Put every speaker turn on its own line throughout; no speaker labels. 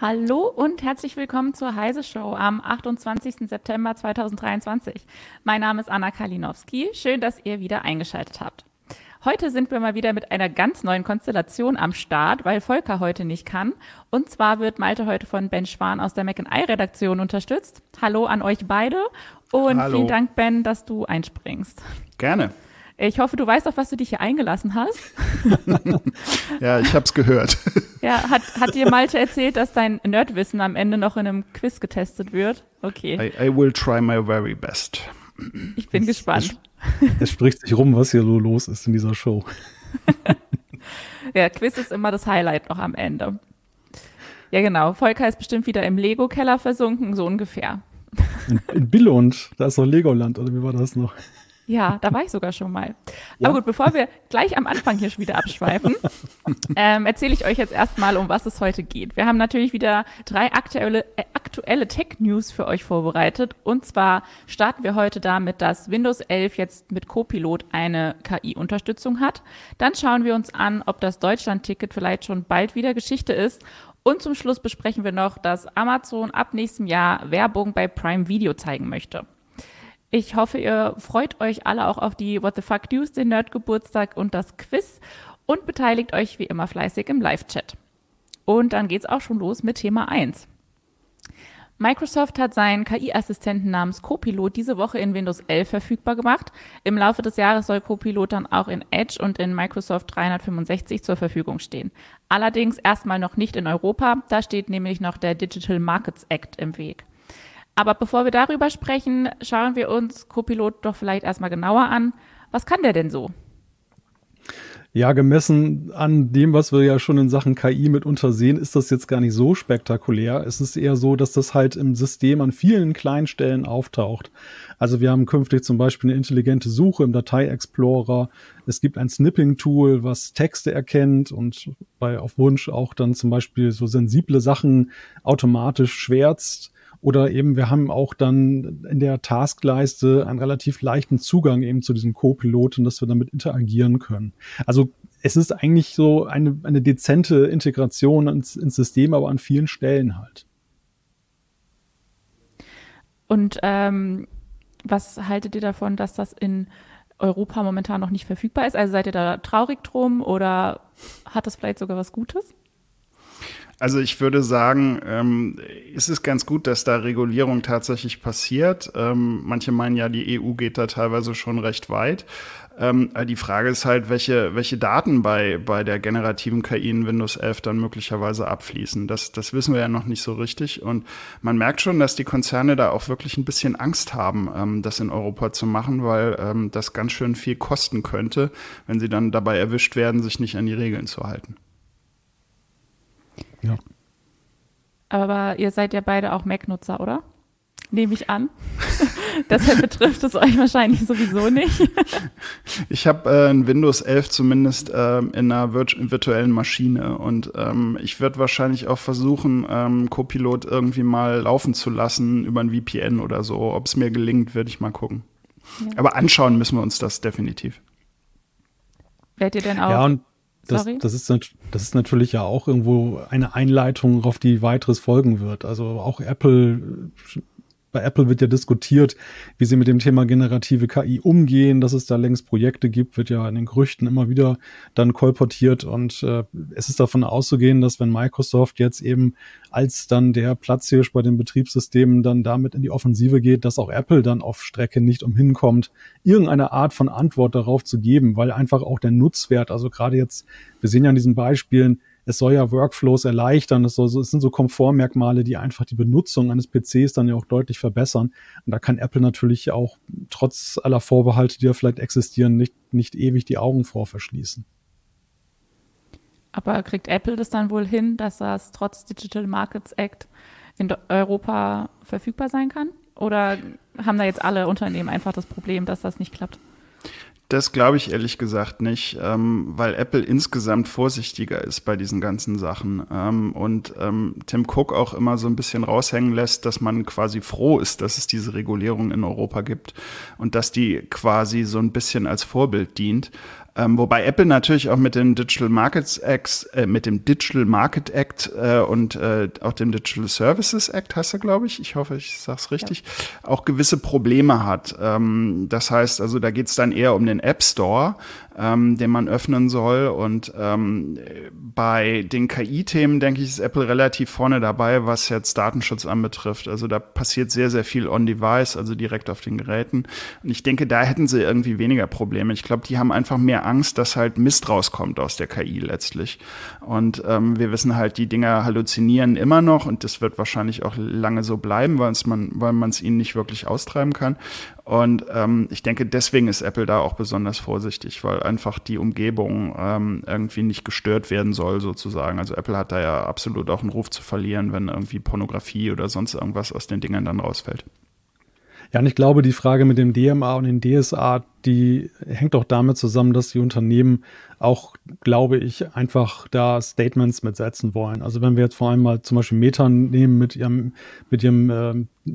Hallo und herzlich willkommen zur Heise Show am 28. September 2023. Mein Name ist Anna Kalinowski. Schön, dass ihr wieder eingeschaltet habt. Heute sind wir mal wieder mit einer ganz neuen Konstellation am Start, weil Volker heute nicht kann. Und zwar wird Malte heute von Ben Schwan aus der Mac Redaktion unterstützt. Hallo an euch beide und Hallo. vielen Dank, Ben, dass du einspringst.
Gerne.
Ich hoffe, du weißt, auf was du dich hier eingelassen hast.
ja, ich habe es gehört.
Ja, hat, hat dir Malte erzählt, dass dein Nerdwissen am Ende noch in einem Quiz getestet wird? Okay.
I, I will try my very best.
Ich bin es, gespannt.
Es, es spricht sich rum, was hier so los ist in dieser Show.
ja, Quiz ist immer das Highlight noch am Ende. Ja, genau. Volker ist bestimmt wieder im Lego-Keller versunken, so ungefähr.
In, in Billund, da ist doch Legoland, oder wie war das noch?
Ja, da war ich sogar schon mal. Ja? Aber gut, bevor wir gleich am Anfang hier schon wieder abschweifen, ähm, erzähle ich euch jetzt erstmal, um was es heute geht. Wir haben natürlich wieder drei aktuelle, äh, aktuelle Tech-News für euch vorbereitet. Und zwar starten wir heute damit, dass Windows 11 jetzt mit Copilot eine KI-Unterstützung hat. Dann schauen wir uns an, ob das Deutschland-Ticket vielleicht schon bald wieder Geschichte ist. Und zum Schluss besprechen wir noch, dass Amazon ab nächstem Jahr Werbung bei Prime Video zeigen möchte. Ich hoffe, ihr freut euch alle auch auf die What the Fuck News, den Nerd-Geburtstag und das Quiz und beteiligt euch wie immer fleißig im Live-Chat. Und dann geht's auch schon los mit Thema 1. Microsoft hat seinen KI-Assistenten namens Copilot diese Woche in Windows 11 verfügbar gemacht. Im Laufe des Jahres soll Copilot dann auch in Edge und in Microsoft 365 zur Verfügung stehen. Allerdings erstmal noch nicht in Europa, da steht nämlich noch der Digital Markets Act im Weg. Aber bevor wir darüber sprechen, schauen wir uns Copilot doch vielleicht erstmal genauer an. Was kann der denn so?
Ja, gemessen an dem, was wir ja schon in Sachen KI mitunter sehen, ist das jetzt gar nicht so spektakulär. Es ist eher so, dass das halt im System an vielen kleinen Stellen auftaucht. Also wir haben künftig zum Beispiel eine intelligente Suche im Datei-Explorer. Es gibt ein Snipping-Tool, was Texte erkennt und bei auf Wunsch auch dann zum Beispiel so sensible Sachen automatisch schwärzt. Oder eben, wir haben auch dann in der Taskleiste einen relativ leichten Zugang eben zu diesem Co-Piloten, dass wir damit interagieren können. Also es ist eigentlich so eine, eine dezente Integration ins, ins System, aber an vielen Stellen halt.
Und ähm, was haltet ihr davon, dass das in Europa momentan noch nicht verfügbar ist? Also seid ihr da traurig drum oder hat das vielleicht sogar was Gutes?
Also ich würde sagen, ähm, ist es ganz gut, dass da Regulierung tatsächlich passiert. Ähm, manche meinen ja, die EU geht da teilweise schon recht weit. Ähm, die Frage ist halt, welche, welche Daten bei, bei der generativen KI in Windows 11 dann möglicherweise abfließen. Das, das wissen wir ja noch nicht so richtig. Und man merkt schon, dass die Konzerne da auch wirklich ein bisschen Angst haben, ähm, das in Europa zu machen, weil ähm, das ganz schön viel kosten könnte, wenn sie dann dabei erwischt werden, sich nicht an die Regeln zu halten.
Ja. Aber ihr seid ja beide auch Mac-Nutzer, oder? Nehme ich an. Deshalb betrifft es euch wahrscheinlich sowieso nicht.
ich habe äh, ein Windows 11 zumindest äh, in einer virt virtuellen Maschine und ähm, ich werde wahrscheinlich auch versuchen, ähm, Copilot irgendwie mal laufen zu lassen über ein VPN oder so. Ob es mir gelingt, werde ich mal gucken. Ja. Aber anschauen müssen wir uns das definitiv.
Werdet ihr denn auch
ja, und das, das, ist, das ist natürlich ja auch irgendwo eine Einleitung, auf die weiteres folgen wird. Also auch Apple bei Apple wird ja diskutiert, wie sie mit dem Thema generative KI umgehen, dass es da längst Projekte gibt, wird ja in den Gerüchten immer wieder dann kolportiert. Und äh, es ist davon auszugehen, dass wenn Microsoft jetzt eben als dann der Platzhirsch bei den Betriebssystemen dann damit in die Offensive geht, dass auch Apple dann auf Strecke nicht umhin kommt, irgendeine Art von Antwort darauf zu geben, weil einfach auch der Nutzwert, also gerade jetzt, wir sehen ja an diesen Beispielen, es soll ja Workflows erleichtern. Es, soll, es sind so Komfortmerkmale, die einfach die Benutzung eines PCs dann ja auch deutlich verbessern. Und da kann Apple natürlich auch trotz aller Vorbehalte, die ja vielleicht existieren, nicht, nicht ewig die Augen vor verschließen.
Aber kriegt Apple das dann wohl hin, dass das trotz Digital Markets Act in Europa verfügbar sein kann? Oder haben da jetzt alle Unternehmen einfach das Problem, dass das nicht klappt?
Das glaube ich ehrlich gesagt nicht, ähm, weil Apple insgesamt vorsichtiger ist bei diesen ganzen Sachen ähm, und ähm, Tim Cook auch immer so ein bisschen raushängen lässt, dass man quasi froh ist, dass es diese Regulierung in Europa gibt und dass die quasi so ein bisschen als Vorbild dient. Ähm, wobei Apple natürlich auch mit dem Digital Markets Act, äh, mit dem Digital Market Act äh, und äh, auch dem Digital Services Act heißt er, glaube ich. Ich hoffe, ich sage es richtig. Ja. Auch gewisse Probleme hat. Ähm, das heißt, also da geht es dann eher um den App Store, ähm, den man öffnen soll. Und ähm, bei den KI-Themen denke ich, ist Apple relativ vorne dabei, was jetzt Datenschutz anbetrifft. Also da passiert sehr, sehr viel on-device, also direkt auf den Geräten. Und ich denke, da hätten sie irgendwie weniger Probleme. Ich glaube, die haben einfach mehr Angst, dass halt Mist rauskommt aus der KI letztlich. Und ähm, wir wissen halt, die Dinger halluzinieren immer noch und das wird wahrscheinlich auch lange so bleiben, weil man weil man es ihnen nicht wirklich austreiben kann. Und ähm, ich denke, deswegen ist Apple da auch besonders vorsichtig, weil einfach die Umgebung ähm, irgendwie nicht gestört werden soll, sozusagen. Also Apple hat da ja absolut auch einen Ruf zu verlieren, wenn irgendwie Pornografie oder sonst irgendwas aus den Dingern dann rausfällt.
Ja, und ich glaube, die Frage mit dem DMA und dem DSA, die hängt auch damit zusammen, dass die Unternehmen auch, glaube ich, einfach da Statements mitsetzen wollen. Also wenn wir jetzt vor allem mal zum Beispiel Meta nehmen mit ihrem, mit ihrem äh,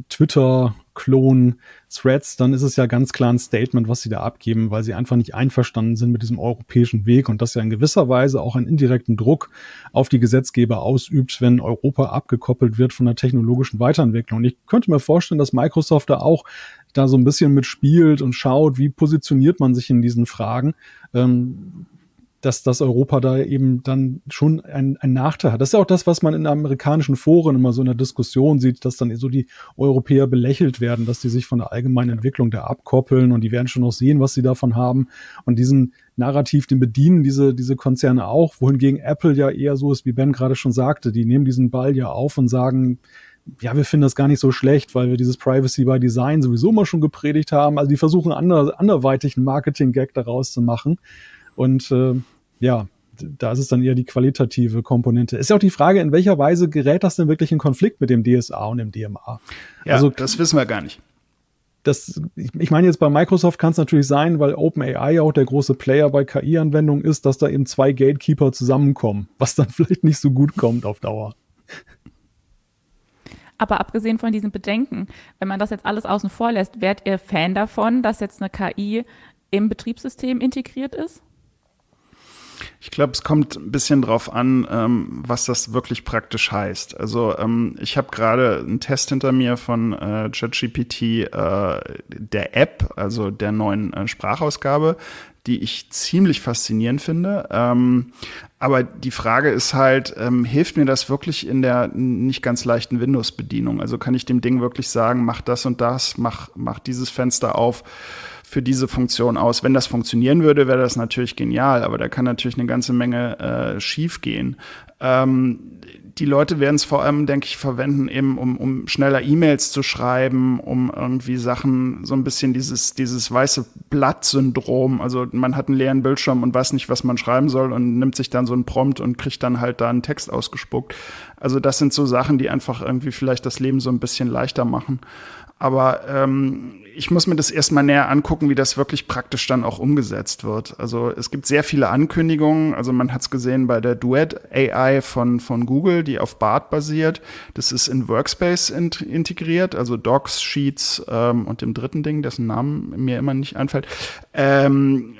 Twitter-Klon Threads, dann ist es ja ganz klar ein Statement, was sie da abgeben, weil sie einfach nicht einverstanden sind mit diesem europäischen Weg und das ja in gewisser Weise auch einen indirekten Druck auf die Gesetzgeber ausübt, wenn Europa abgekoppelt wird von der technologischen Weiterentwicklung. Und ich könnte mir vorstellen, dass Microsoft da auch da so ein bisschen mitspielt und schaut, wie positioniert man sich in diesen Fragen. Ähm, dass das Europa da eben dann schon ein, ein Nachteil hat. Das ist ja auch das, was man in amerikanischen Foren immer so in der Diskussion sieht, dass dann so die Europäer belächelt werden, dass die sich von der allgemeinen Entwicklung da abkoppeln und die werden schon noch sehen, was sie davon haben. Und diesen Narrativ, den bedienen diese, diese Konzerne auch, wohingegen Apple ja eher so ist, wie Ben gerade schon sagte, die nehmen diesen Ball ja auf und sagen, ja, wir finden das gar nicht so schlecht, weil wir dieses Privacy by Design sowieso mal schon gepredigt haben. Also die versuchen ander, anderweitig einen Marketing-Gag daraus zu machen. Und äh, ja, da ist es dann eher die qualitative Komponente. Ist ja auch die Frage, in welcher Weise gerät das denn wirklich in Konflikt mit dem DSA und dem DMA?
Ja, also, das wissen wir gar nicht.
Das, ich, ich meine jetzt bei Microsoft kann es natürlich sein, weil OpenAI auch der große Player bei KI-Anwendungen ist, dass da eben zwei Gatekeeper zusammenkommen, was dann vielleicht nicht so gut kommt auf Dauer.
Aber abgesehen von diesen Bedenken, wenn man das jetzt alles außen vor lässt, wärt ihr Fan davon, dass jetzt eine KI im Betriebssystem integriert ist?
Ich glaube, es kommt ein bisschen drauf an, ähm, was das wirklich praktisch heißt. Also ähm, ich habe gerade einen Test hinter mir von äh, ChatGPT, äh, der App, also der neuen äh, Sprachausgabe, die ich ziemlich faszinierend finde. Ähm, aber die Frage ist halt, ähm, hilft mir das wirklich in der nicht ganz leichten Windows-Bedienung? Also kann ich dem Ding wirklich sagen, mach das und das, mach, mach dieses Fenster auf für diese Funktion aus. Wenn das funktionieren würde, wäre das natürlich genial, aber da kann natürlich eine ganze Menge äh, schief gehen. Ähm, die Leute werden es vor allem, denke ich, verwenden, eben um, um schneller E-Mails zu schreiben, um irgendwie Sachen, so ein bisschen dieses, dieses weiße Blatt-Syndrom. Also man hat einen leeren Bildschirm und weiß nicht, was man schreiben soll und nimmt sich dann so einen Prompt und kriegt dann halt da einen Text ausgespuckt. Also das sind so Sachen, die einfach irgendwie vielleicht das Leben so ein bisschen leichter machen. Aber ähm, ich muss mir das erstmal näher angucken, wie das wirklich praktisch dann auch umgesetzt wird. Also es gibt sehr viele Ankündigungen. Also man hat es gesehen bei der Duet AI von, von Google, die auf BART basiert. Das ist in Workspace int integriert, also Docs, Sheets ähm, und dem dritten Ding, dessen Namen mir immer nicht einfällt. Ähm,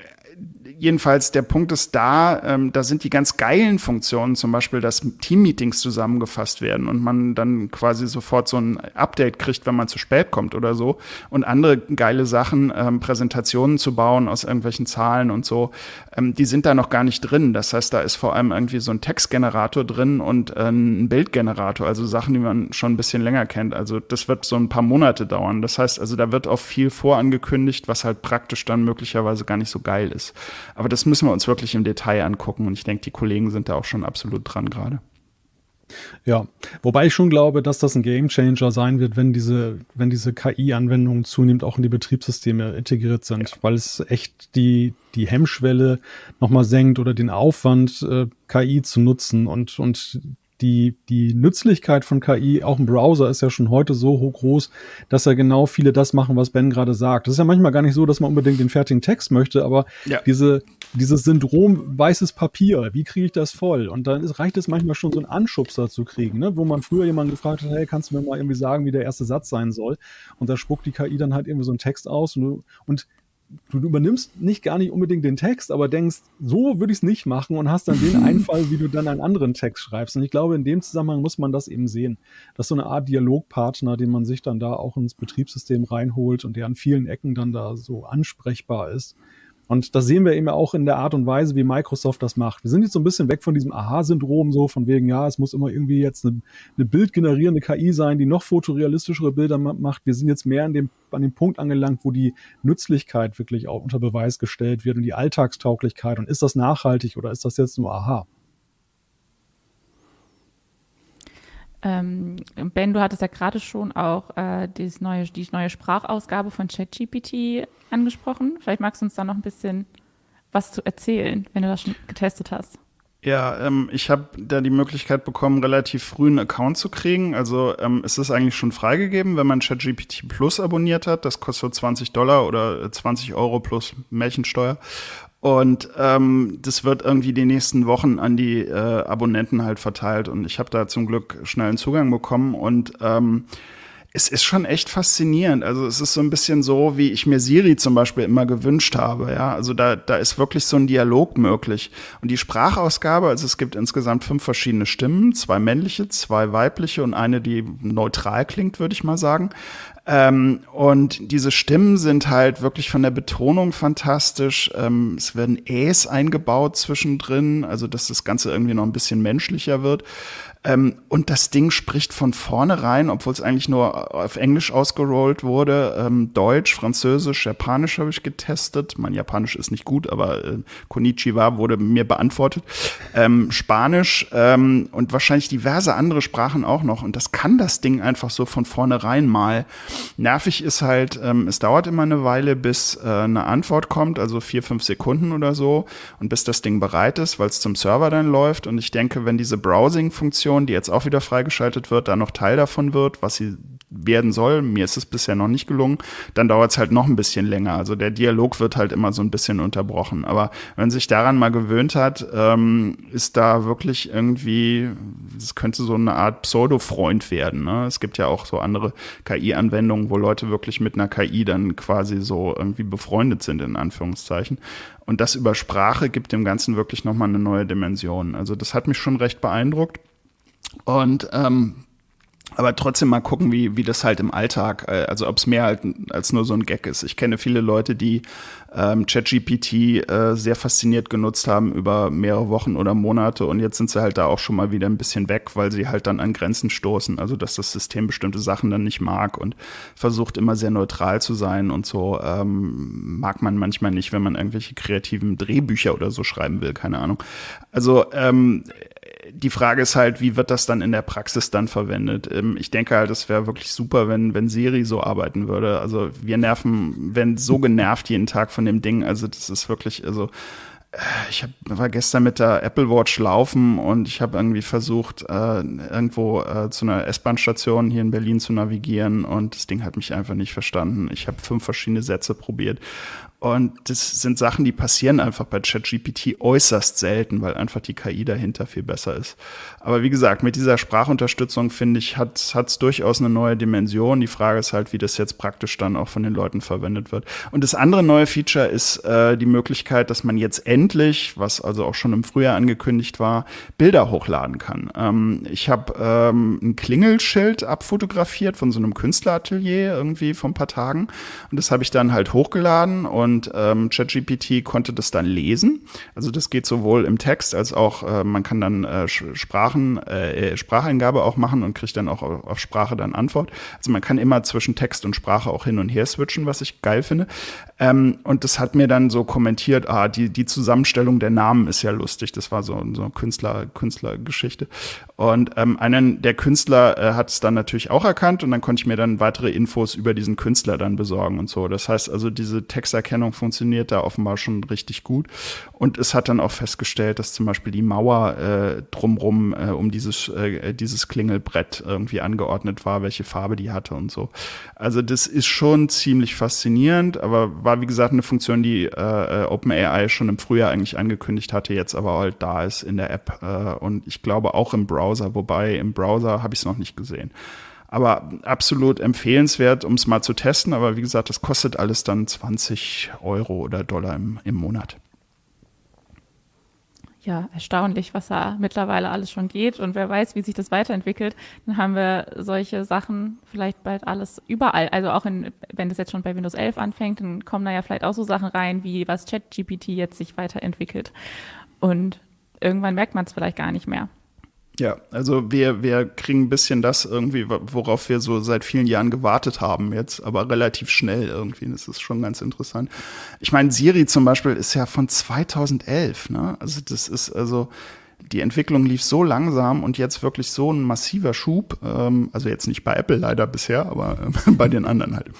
jedenfalls der Punkt ist da, ähm, da sind die ganz geilen Funktionen, zum Beispiel, dass Teammeetings zusammengefasst werden und man dann quasi sofort so ein Update kriegt, wenn man zu spät kommt oder so. Und andere geile Sachen, ähm, Präsentationen zu bauen aus irgendwelchen Zahlen und so, ähm, die sind da noch gar nicht drin. Das heißt, da ist vor allem irgendwie so ein Textgenerator drin und äh, ein Bildgenerator, also Sachen, die man schon ein bisschen länger kennt. Also das wird so ein paar Monate dauern. Das heißt, also da wird auch viel vorangekündigt, was halt praktisch dann möglicherweise gar nicht so geil ist. Aber das müssen wir uns wirklich im Detail angucken und ich denke, die Kollegen sind da auch schon absolut dran gerade.
Ja, wobei ich schon glaube, dass das ein Gamechanger sein wird, wenn diese, wenn diese KI-Anwendungen zunehmend auch in die Betriebssysteme integriert sind, ja. weil es echt die, die Hemmschwelle nochmal senkt oder den Aufwand, äh, KI zu nutzen und, und die, die Nützlichkeit von KI, auch im Browser, ist ja schon heute so hoch groß, dass ja genau viele das machen, was Ben gerade sagt. Das ist ja manchmal gar nicht so, dass man unbedingt den fertigen Text möchte, aber ja. diese, dieses Syndrom weißes Papier, wie kriege ich das voll? Und dann ist, reicht es manchmal schon, so einen Anschubser zu kriegen, ne? wo man früher jemanden gefragt hat, hey, kannst du mir mal irgendwie sagen, wie der erste Satz sein soll? Und da spuckt die KI dann halt irgendwie so einen Text aus und, und du übernimmst nicht gar nicht unbedingt den Text, aber denkst, so würde ich es nicht machen und hast dann den Einfall, wie du dann einen anderen Text schreibst. Und ich glaube, in dem Zusammenhang muss man das eben sehen. Das ist so eine Art Dialogpartner, den man sich dann da auch ins Betriebssystem reinholt und der an vielen Ecken dann da so ansprechbar ist. Und das sehen wir eben auch in der Art und Weise, wie Microsoft das macht. Wir sind jetzt so ein bisschen weg von diesem Aha-Syndrom, so von wegen, ja, es muss immer irgendwie jetzt eine, eine bildgenerierende KI sein, die noch fotorealistischere Bilder macht. Wir sind jetzt mehr an dem, an dem Punkt angelangt, wo die Nützlichkeit wirklich auch unter Beweis gestellt wird und die Alltagstauglichkeit. Und ist das nachhaltig oder ist das jetzt nur Aha?
Ähm, ben, du hattest ja gerade schon auch äh, dieses neue, die neue Sprachausgabe von ChatGPT angesprochen. Vielleicht magst du uns da noch ein bisschen was zu erzählen, wenn du das schon getestet hast.
Ja, ähm, ich habe da die Möglichkeit bekommen, relativ früh einen Account zu kriegen. Also ähm, es ist eigentlich schon freigegeben, wenn man ChatGPT Plus abonniert hat. Das kostet 20 Dollar oder 20 Euro plus Märchensteuer. Und ähm, das wird irgendwie die nächsten Wochen an die äh, Abonnenten halt verteilt. Und ich habe da zum Glück schnell einen Zugang bekommen. Und ähm, es ist schon echt faszinierend. Also es ist so ein bisschen so, wie ich mir Siri zum Beispiel immer gewünscht habe. Ja, also da, da ist wirklich so ein Dialog möglich. Und die Sprachausgabe, also es gibt insgesamt fünf verschiedene Stimmen, zwei männliche, zwei weibliche und eine, die neutral klingt, würde ich mal sagen. Ähm, und diese Stimmen sind halt wirklich von der Betonung fantastisch. Ähm, es werden Äs eingebaut zwischendrin, also dass das Ganze irgendwie noch ein bisschen menschlicher wird. Ähm, und das Ding spricht von vornherein, obwohl es eigentlich nur auf Englisch ausgerollt wurde, ähm, Deutsch, Französisch, Japanisch habe ich getestet. Mein Japanisch ist nicht gut, aber äh, Konnichiwa wurde mir beantwortet. Ähm, Spanisch ähm, und wahrscheinlich diverse andere Sprachen auch noch. Und das kann das Ding einfach so von vornherein mal. Nervig ist halt, ähm, es dauert immer eine Weile, bis äh, eine Antwort kommt, also vier, fünf Sekunden oder so. Und bis das Ding bereit ist, weil es zum Server dann läuft. Und ich denke, wenn diese Browsing-Funktion Funktion, die jetzt auch wieder freigeschaltet wird, da noch Teil davon wird, was sie werden soll. Mir ist es bisher noch nicht gelungen. Dann dauert es halt noch ein bisschen länger. Also der Dialog wird halt immer so ein bisschen unterbrochen. Aber wenn sich daran mal gewöhnt hat, ähm, ist da wirklich irgendwie, es könnte so eine Art Pseudo-Freund werden. Ne? Es gibt ja auch so andere KI-Anwendungen, wo Leute wirklich mit einer KI dann quasi so irgendwie befreundet sind, in Anführungszeichen. Und das über Sprache gibt dem Ganzen wirklich nochmal eine neue Dimension. Also das hat mich schon recht beeindruckt. Und ähm, aber trotzdem mal gucken, wie, wie das halt im Alltag, äh, also ob es mehr halt als nur so ein Gag ist. Ich kenne viele Leute, die ähm, ChatGPT äh, sehr fasziniert genutzt haben über mehrere Wochen oder Monate und jetzt sind sie halt da auch schon mal wieder ein bisschen weg, weil sie halt dann an Grenzen stoßen. Also dass das System bestimmte Sachen dann nicht mag und versucht immer sehr neutral zu sein und so ähm, mag man manchmal nicht, wenn man irgendwelche kreativen Drehbücher oder so schreiben will, keine Ahnung. Also ähm, die Frage ist halt, wie wird das dann in der Praxis dann verwendet? Ähm, ich denke halt, es wäre wirklich super, wenn, wenn Siri so arbeiten würde. Also wir nerven, wenn so genervt jeden Tag von dem Ding. Also das ist wirklich, also äh, ich hab, war gestern mit der Apple Watch laufen und ich habe irgendwie versucht, äh, irgendwo äh, zu einer S-Bahn-Station hier in Berlin zu navigieren und das Ding hat mich einfach nicht verstanden. Ich habe fünf verschiedene Sätze probiert und das sind Sachen, die passieren einfach bei ChatGPT äußerst selten, weil einfach die KI dahinter viel besser ist. Aber wie gesagt, mit dieser Sprachunterstützung finde ich, hat es durchaus eine neue Dimension. Die Frage ist halt, wie das jetzt praktisch dann auch von den Leuten verwendet wird. Und das andere neue Feature ist äh, die Möglichkeit, dass man jetzt endlich, was also auch schon im Frühjahr angekündigt war, Bilder hochladen kann. Ähm, ich habe ähm, ein Klingelschild abfotografiert von so einem Künstleratelier irgendwie vor ein paar Tagen. Und das habe ich dann halt hochgeladen und und ähm, ChatGPT konnte das dann lesen. Also das geht sowohl im Text als auch, äh, man kann dann äh, Sprachen, äh, Spracheingabe auch machen und kriegt dann auch auf Sprache dann Antwort. Also man kann immer zwischen Text und Sprache auch hin und her switchen, was ich geil finde. Ähm, und das hat mir dann so kommentiert, ah, die, die Zusammenstellung der Namen ist ja lustig. Das war so, so eine Künstler, Künstlergeschichte. Und ähm, einen der Künstler äh, hat es dann natürlich auch erkannt und dann konnte ich mir dann weitere Infos über diesen Künstler dann besorgen und so. Das heißt also, diese Texterkennung funktioniert da offenbar schon richtig gut. Und es hat dann auch festgestellt, dass zum Beispiel die Mauer äh, drumrum äh, um dieses, äh, dieses Klingelbrett irgendwie angeordnet war, welche Farbe die hatte und so. Also das ist schon ziemlich faszinierend, aber war, wie gesagt, eine Funktion, die äh, äh OpenAI schon im Frühjahr eigentlich angekündigt hatte, jetzt aber halt da ist in der App. Äh, und ich glaube auch im Browser, wobei im Browser habe ich es noch nicht gesehen. Aber absolut empfehlenswert, um es mal zu testen. Aber wie gesagt, das kostet alles dann 20 Euro oder Dollar im, im Monat
ja, erstaunlich, was da mittlerweile alles schon geht. Und wer weiß, wie sich das weiterentwickelt, dann haben wir solche Sachen vielleicht bald alles überall. Also auch in, wenn das jetzt schon bei Windows 11 anfängt, dann kommen da ja vielleicht auch so Sachen rein, wie was ChatGPT jetzt sich weiterentwickelt. Und irgendwann merkt man es vielleicht gar nicht mehr.
Ja, also wir, wir kriegen ein bisschen das irgendwie, worauf wir so seit vielen Jahren gewartet haben jetzt, aber relativ schnell irgendwie. Das ist schon ganz interessant. Ich meine, Siri zum Beispiel ist ja von 2011, ne? Also das ist also, die Entwicklung lief so langsam und jetzt wirklich so ein massiver Schub. Ähm, also jetzt nicht bei Apple leider bisher, aber äh, bei den anderen halt.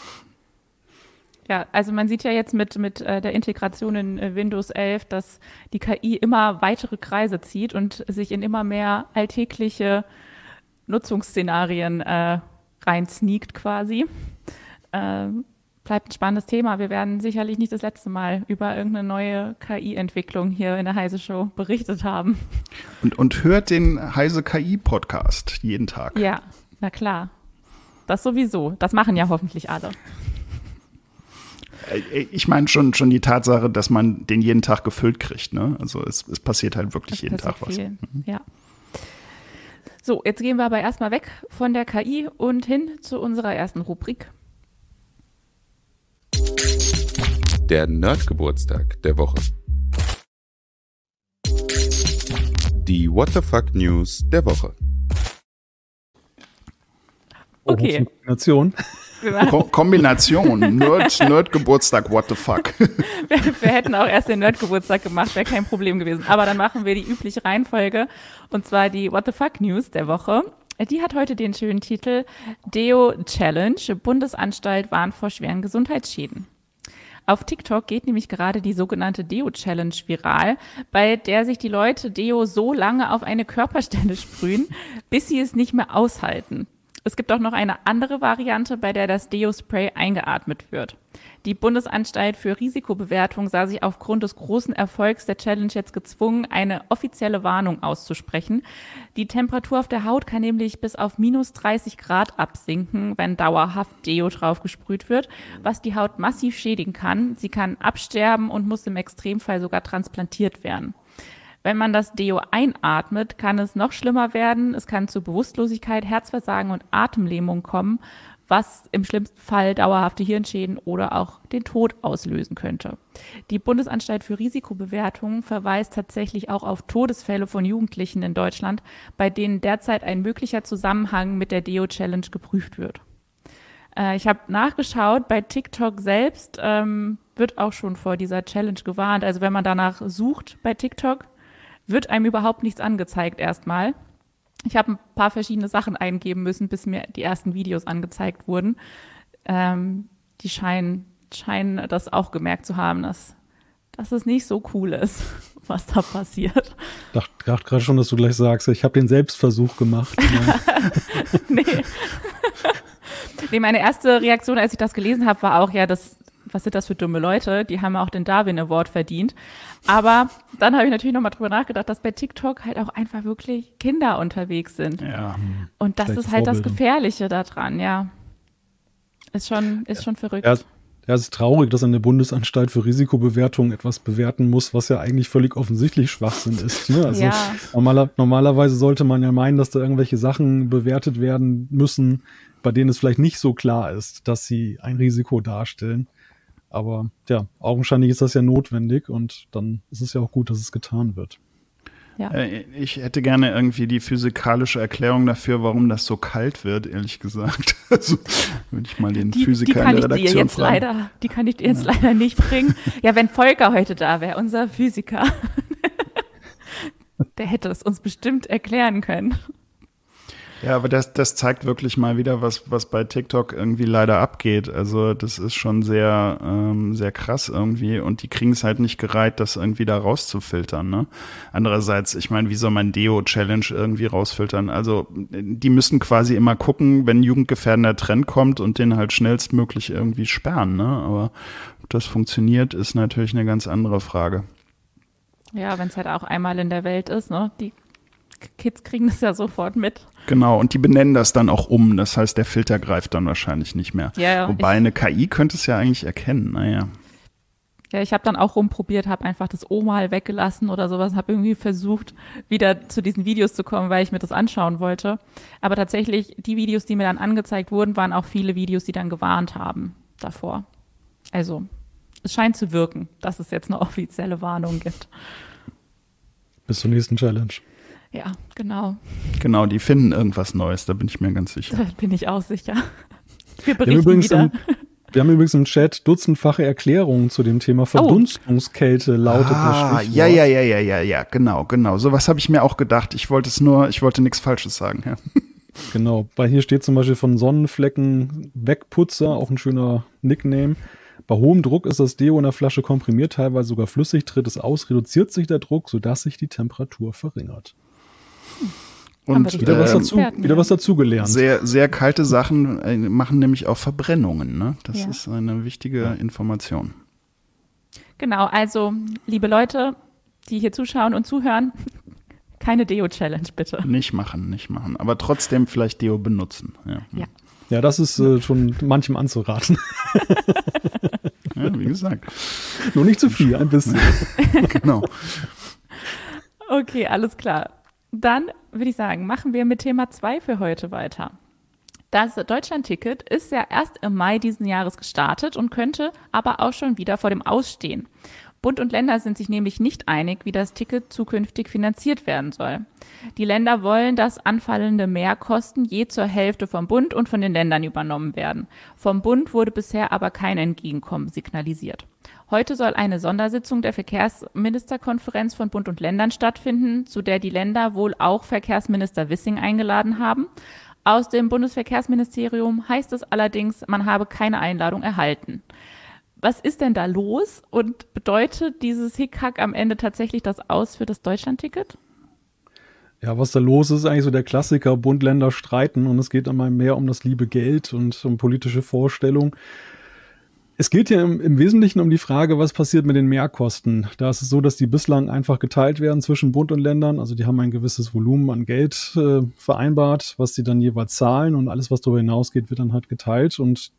Ja, also man sieht ja jetzt mit, mit äh, der Integration in äh, Windows 11, dass die KI immer weitere Kreise zieht und sich in immer mehr alltägliche Nutzungsszenarien äh, reinsneakt quasi. Ähm, bleibt ein spannendes Thema. Wir werden sicherlich nicht das letzte Mal über irgendeine neue KI-Entwicklung hier in der Heise Show berichtet haben.
Und, und hört den Heise KI-Podcast jeden Tag.
Ja, na klar. Das sowieso. Das machen ja hoffentlich alle.
Äh, ich meine schon, schon die Tatsache, dass man den jeden Tag gefüllt kriegt. Ne? Also es, es passiert halt wirklich das jeden Tag was. Mhm.
Ja. So, jetzt gehen wir aber erstmal weg von der KI und hin zu unserer ersten Rubrik.
Der Nerdgeburtstag der Woche. Die What the Fuck News der Woche.
Okay.
Kombination.
Ko Kombination. Nerd, Nerd-Geburtstag, what the fuck. wir,
wir, hätten auch erst den Nerd-Geburtstag gemacht, wäre kein Problem gewesen. Aber dann machen wir die übliche Reihenfolge. Und zwar die What the fuck News der Woche. Die hat heute den schönen Titel Deo Challenge, Bundesanstalt warnt vor schweren Gesundheitsschäden. Auf TikTok geht nämlich gerade die sogenannte Deo-Challenge viral, bei der sich die Leute Deo so lange auf eine Körperstelle sprühen, bis sie es nicht mehr aushalten. Es gibt auch noch eine andere Variante, bei der das Deo-Spray eingeatmet wird. Die Bundesanstalt für Risikobewertung sah sich aufgrund des großen Erfolgs der Challenge jetzt gezwungen, eine offizielle Warnung auszusprechen. Die Temperatur auf der Haut kann nämlich bis auf minus 30 Grad absinken, wenn dauerhaft Deo drauf gesprüht wird, was die Haut massiv schädigen kann. Sie kann absterben und muss im Extremfall sogar transplantiert werden. Wenn man das Deo einatmet, kann es noch schlimmer werden. Es kann zu Bewusstlosigkeit, Herzversagen und Atemlähmung kommen, was im schlimmsten Fall dauerhafte Hirnschäden oder auch den Tod auslösen könnte. Die Bundesanstalt für Risikobewertung verweist tatsächlich auch auf Todesfälle von Jugendlichen in Deutschland, bei denen derzeit ein möglicher Zusammenhang mit der Deo-Challenge geprüft wird. Äh, ich habe nachgeschaut, bei TikTok selbst ähm, wird auch schon vor dieser Challenge gewarnt. Also wenn man danach sucht bei TikTok, wird einem überhaupt nichts angezeigt erstmal. Ich habe ein paar verschiedene Sachen eingeben müssen, bis mir die ersten Videos angezeigt wurden. Ähm, die scheinen, scheinen das auch gemerkt zu haben, dass, dass es nicht so cool ist, was da passiert.
Ich dachte gerade schon, dass du gleich sagst, ich habe den Selbstversuch gemacht.
nee. nee, meine erste Reaktion, als ich das gelesen habe, war auch, ja, das, was sind das für dumme Leute? Die haben auch den Darwin Award verdient. Aber dann habe ich natürlich nochmal drüber nachgedacht, dass bei TikTok halt auch einfach wirklich Kinder unterwegs sind.
Ja.
Und das ist halt das Gefährliche daran, ja. Ist schon, ist schon verrückt.
Ja. Ja, es ist traurig, dass eine Bundesanstalt für Risikobewertung etwas bewerten muss, was ja eigentlich völlig offensichtlich Schwachsinn ist. Ne? Also ja. normaler, normalerweise sollte man ja meinen, dass da irgendwelche Sachen bewertet werden müssen, bei denen es vielleicht nicht so klar ist, dass sie ein Risiko darstellen. Aber ja, augenscheinlich ist das ja notwendig und dann ist es ja auch gut, dass es getan wird.
Ja. Äh, ich hätte gerne irgendwie die physikalische Erklärung dafür, warum das so kalt wird, ehrlich gesagt. Also würde ich mal den die, Physiker die kann in der Redaktion
ich dir jetzt fragen. Leider, die kann ich dir jetzt ja. leider nicht bringen. Ja, wenn Volker heute da wäre, unser Physiker, der hätte es uns bestimmt erklären können.
Ja, aber das, das zeigt wirklich mal wieder, was, was bei TikTok irgendwie leider abgeht. Also das ist schon sehr, ähm, sehr krass irgendwie und die kriegen es halt nicht gereiht, das irgendwie da rauszufiltern. Ne? Andererseits, ich meine, wie soll man Deo-Challenge irgendwie rausfiltern? Also die müssen quasi immer gucken, wenn jugendgefährdender Trend kommt und den halt schnellstmöglich irgendwie sperren. Ne? Aber ob das funktioniert, ist natürlich eine ganz andere Frage.
Ja, wenn es halt auch einmal in der Welt ist, ne? Die Kids kriegen das ja sofort mit.
Genau, und die benennen das dann auch um. Das heißt, der Filter greift dann wahrscheinlich nicht mehr. Ja, Wobei eine KI könnte es ja eigentlich erkennen. Naja.
Ja, ich habe dann auch rumprobiert, habe einfach das O mal weggelassen oder sowas, habe irgendwie versucht, wieder zu diesen Videos zu kommen, weil ich mir das anschauen wollte. Aber tatsächlich, die Videos, die mir dann angezeigt wurden, waren auch viele Videos, die dann gewarnt haben davor. Also, es scheint zu wirken, dass es jetzt eine offizielle Warnung gibt.
Bis zur nächsten Challenge.
Ja, genau.
Genau, die finden irgendwas Neues, da bin ich mir ganz sicher. Da
bin ich auch sicher.
Wir berichten wir wieder. Im, wir haben übrigens im Chat dutzendfache Erklärungen zu dem Thema oh. Verdunstungskälte, lautet ah,
das Ja, ja, ja, ja, ja, ja, genau, genau. Sowas habe ich mir auch gedacht. Ich wollte es nur, ich wollte nichts Falsches sagen. Ja.
Genau, weil hier steht zum Beispiel von Sonnenflecken Wegputzer, auch ein schöner Nickname. Bei hohem Druck ist das Deo in der Flasche komprimiert, teilweise sogar flüssig, tritt es aus, reduziert sich der Druck, sodass sich die Temperatur verringert. Und wieder, was dazu, wieder was dazugelernt.
Sehr, sehr kalte Sachen äh, machen nämlich auch Verbrennungen. Ne? Das ja. ist eine wichtige Information.
Genau, also liebe Leute, die hier zuschauen und zuhören, keine Deo-Challenge bitte.
Nicht machen, nicht machen. Aber trotzdem vielleicht Deo benutzen. Ja,
ja. ja das ist äh, schon manchem anzuraten.
ja, wie gesagt.
Nur nicht zu viel, ein bisschen.
genau.
Okay, alles klar. Dann würde ich sagen, machen wir mit Thema 2 für heute weiter. Das Deutschland-Ticket ist ja erst im Mai diesen Jahres gestartet und könnte aber auch schon wieder vor dem Ausstehen. Bund und Länder sind sich nämlich nicht einig, wie das Ticket zukünftig finanziert werden soll. Die Länder wollen, dass anfallende Mehrkosten je zur Hälfte vom Bund und von den Ländern übernommen werden. Vom Bund wurde bisher aber kein Entgegenkommen signalisiert. Heute soll eine Sondersitzung der Verkehrsministerkonferenz von Bund und Ländern stattfinden, zu der die Länder wohl auch Verkehrsminister Wissing eingeladen haben. Aus dem Bundesverkehrsministerium heißt es allerdings, man habe keine Einladung erhalten. Was ist denn da los und bedeutet dieses Hickhack am Ende tatsächlich das Aus für das Deutschlandticket?
Ja, was da los ist, ist eigentlich so der Klassiker, Bund, Länder streiten und es geht einmal mehr um das liebe Geld und um politische Vorstellungen. Es geht ja im, im, Wesentlichen um die Frage, was passiert mit den Mehrkosten. Da ist es so, dass die bislang einfach geteilt werden zwischen Bund und Ländern. Also die haben ein gewisses Volumen an Geld äh, vereinbart, was sie dann jeweils zahlen und alles, was darüber hinausgeht, wird dann halt geteilt. Und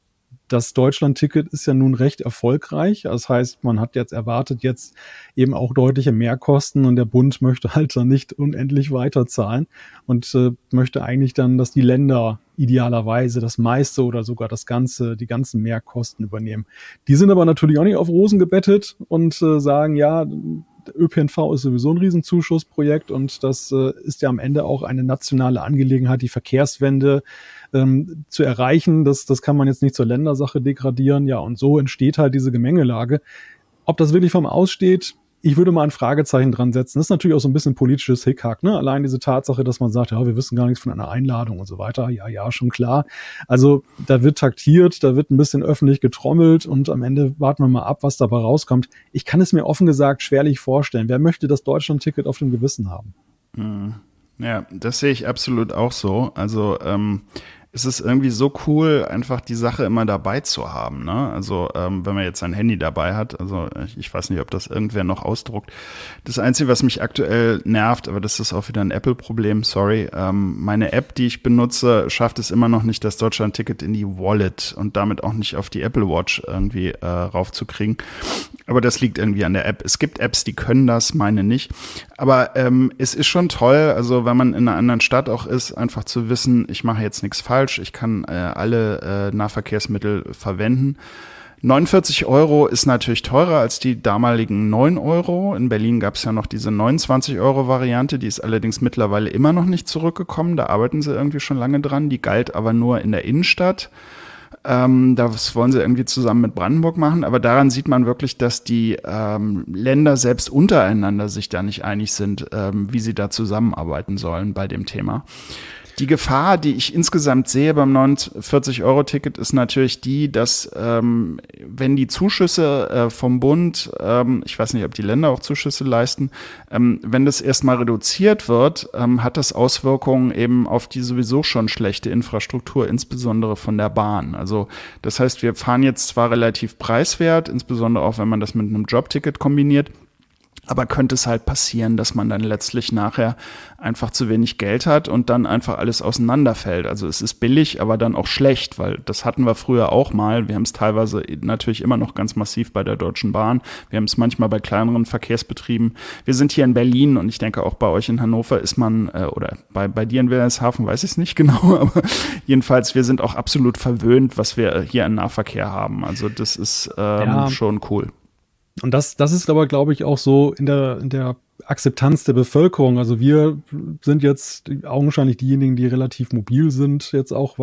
das Deutschland-Ticket ist ja nun recht erfolgreich. Das heißt, man hat jetzt erwartet jetzt eben auch deutliche Mehrkosten und der Bund möchte halt dann nicht unendlich weiterzahlen und äh, möchte eigentlich dann, dass die Länder idealerweise das meiste oder sogar das ganze, die ganzen Mehrkosten übernehmen. Die sind aber natürlich auch nicht auf Rosen gebettet und äh, sagen, ja, ÖPNV ist sowieso ein Riesenzuschussprojekt und das äh, ist ja am Ende auch eine nationale Angelegenheit, die Verkehrswende ähm, zu erreichen. Das, das kann man jetzt nicht zur Ländersache degradieren. Ja, und so entsteht halt diese Gemengelage. Ob das wirklich vom Aussteht, ich würde mal ein Fragezeichen dran setzen. Das ist natürlich auch so ein bisschen politisches Hickhack, ne? Allein diese Tatsache, dass man sagt, ja, wir wissen gar nichts von einer Einladung und so weiter. Ja, ja, schon klar. Also da wird taktiert, da wird ein bisschen öffentlich getrommelt und am Ende warten wir mal ab, was dabei rauskommt. Ich kann es mir offen gesagt schwerlich vorstellen. Wer möchte das Deutschland-Ticket auf dem Gewissen haben?
Hm. Ja, das sehe ich absolut auch so. Also ähm, es ist irgendwie so cool, einfach die Sache immer dabei zu haben. Ne? Also ähm, wenn man jetzt sein Handy dabei hat, also ich, ich weiß nicht, ob das irgendwer noch ausdruckt. Das Einzige, was mich aktuell nervt, aber das ist auch wieder ein Apple-Problem, sorry, ähm, meine App, die ich benutze, schafft es immer noch nicht, das Deutschland-Ticket in die Wallet und damit auch nicht auf die Apple Watch irgendwie äh, raufzukriegen. Aber das liegt irgendwie an der App. Es gibt Apps, die können das, meine nicht. Aber ähm, es ist schon toll, also wenn man in einer anderen Stadt auch ist, einfach zu wissen, ich mache jetzt nichts falsch falsch. Ich kann äh, alle äh, Nahverkehrsmittel verwenden. 49 Euro ist natürlich teurer als die damaligen 9 Euro. In Berlin gab es ja noch diese 29 Euro Variante, die ist allerdings mittlerweile immer noch nicht zurückgekommen. Da arbeiten sie irgendwie schon lange dran. Die galt aber nur in der Innenstadt. Ähm, das wollen sie irgendwie zusammen mit Brandenburg machen. Aber daran sieht man wirklich, dass die ähm, Länder selbst untereinander sich da nicht einig sind, ähm, wie sie da zusammenarbeiten sollen bei dem Thema. Die Gefahr, die ich insgesamt sehe beim 49-Euro-Ticket, ist natürlich die, dass ähm, wenn die Zuschüsse äh, vom Bund, ähm, ich weiß nicht, ob die Länder auch Zuschüsse leisten, ähm, wenn das erstmal reduziert wird, ähm, hat das Auswirkungen eben auf die sowieso schon schlechte Infrastruktur, insbesondere von der Bahn. Also das heißt, wir fahren jetzt zwar relativ preiswert, insbesondere auch wenn man das mit einem Jobticket kombiniert, Aber könnte es halt passieren, dass man dann letztlich nachher einfach zu wenig Geld hat und dann einfach alles auseinanderfällt. Also es ist billig, aber dann auch schlecht, weil das hatten wir früher auch mal. Wir haben es teilweise natürlich immer noch ganz massiv bei der Deutschen Bahn. Wir haben es manchmal bei kleineren Verkehrsbetrieben. Wir sind hier in Berlin und ich denke auch bei euch in Hannover ist man, äh, oder bei, bei dir in Wilhelmshaven weiß ich es nicht genau, aber jedenfalls, wir sind auch absolut verwöhnt, was wir hier an Nahverkehr haben. Also das ist ähm, ja. schon cool.
Und das, das ist aber, glaube ich, auch so in der, in der Akzeptanz der Bevölkerung. Also wir sind jetzt augenscheinlich diejenigen, die relativ mobil sind, jetzt auch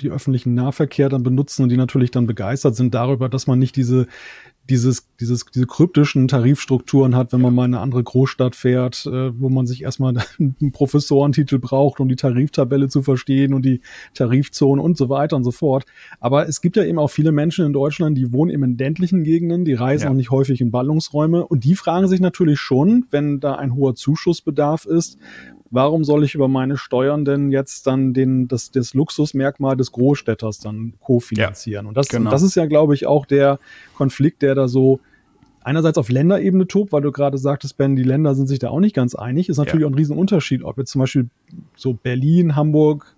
die öffentlichen Nahverkehr dann benutzen und die natürlich dann begeistert sind darüber, dass man nicht diese dieses, dieses, diese kryptischen Tarifstrukturen hat, wenn man mal in eine andere Großstadt fährt, äh, wo man sich erstmal einen Professorentitel braucht, um die Tariftabelle zu verstehen und die Tarifzone und so weiter und so fort. Aber es gibt ja eben auch viele Menschen in Deutschland, die wohnen eben in ländlichen Gegenden, die reisen ja. auch nicht häufig in Ballungsräume und die fragen sich natürlich schon, wenn da ein hoher Zuschussbedarf ist, warum soll ich über meine Steuern denn jetzt dann den, das, das Luxusmerkmal des Großstädters dann kofinanzieren? Ja, und das, genau. das ist ja, glaube ich, auch der Konflikt, der da so einerseits auf Länderebene tobt, weil du gerade sagtest, Ben, die Länder sind sich da auch nicht ganz einig, ist natürlich ja. auch ein Riesenunterschied, ob jetzt zum Beispiel so Berlin, Hamburg,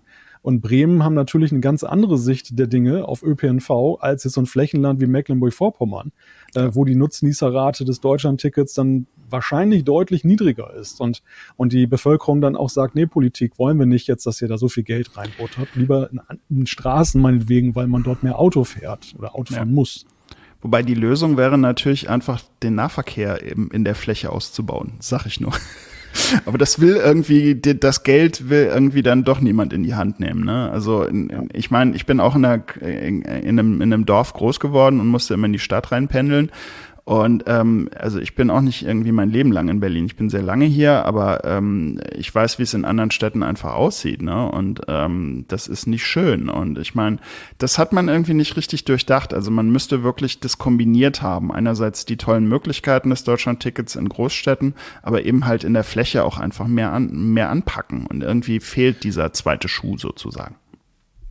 und Bremen haben natürlich eine ganz andere Sicht der Dinge auf ÖPNV als jetzt so ein Flächenland wie Mecklenburg-Vorpommern, äh, wo die Nutznießerrate des Deutschlandtickets dann wahrscheinlich deutlich niedriger ist und, und die Bevölkerung dann auch sagt, nee, Politik wollen wir nicht jetzt, dass ihr da so viel Geld reinbuttert, lieber in, in Straßen meinetwegen, weil man dort mehr Auto fährt oder Auto fahren ja. muss.
Wobei die Lösung wäre natürlich einfach den Nahverkehr eben in der Fläche auszubauen, sag ich nur. Aber das will irgendwie, das Geld will irgendwie dann doch niemand in die Hand nehmen. Ne? Also ich meine, ich bin auch in, einer, in, in, einem, in einem Dorf groß geworden und musste immer in die Stadt reinpendeln. Und ähm, also ich bin auch nicht irgendwie mein Leben lang in Berlin. Ich bin sehr lange hier, aber ähm, ich weiß, wie es in anderen Städten einfach aussieht. Ne? Und ähm, das ist nicht schön. Und ich meine, das hat man irgendwie nicht richtig durchdacht. Also man müsste wirklich das kombiniert haben. Einerseits die tollen Möglichkeiten des Deutschlandtickets in Großstädten, aber eben halt in der Fläche auch einfach mehr, an, mehr anpacken. Und irgendwie fehlt dieser zweite Schuh sozusagen.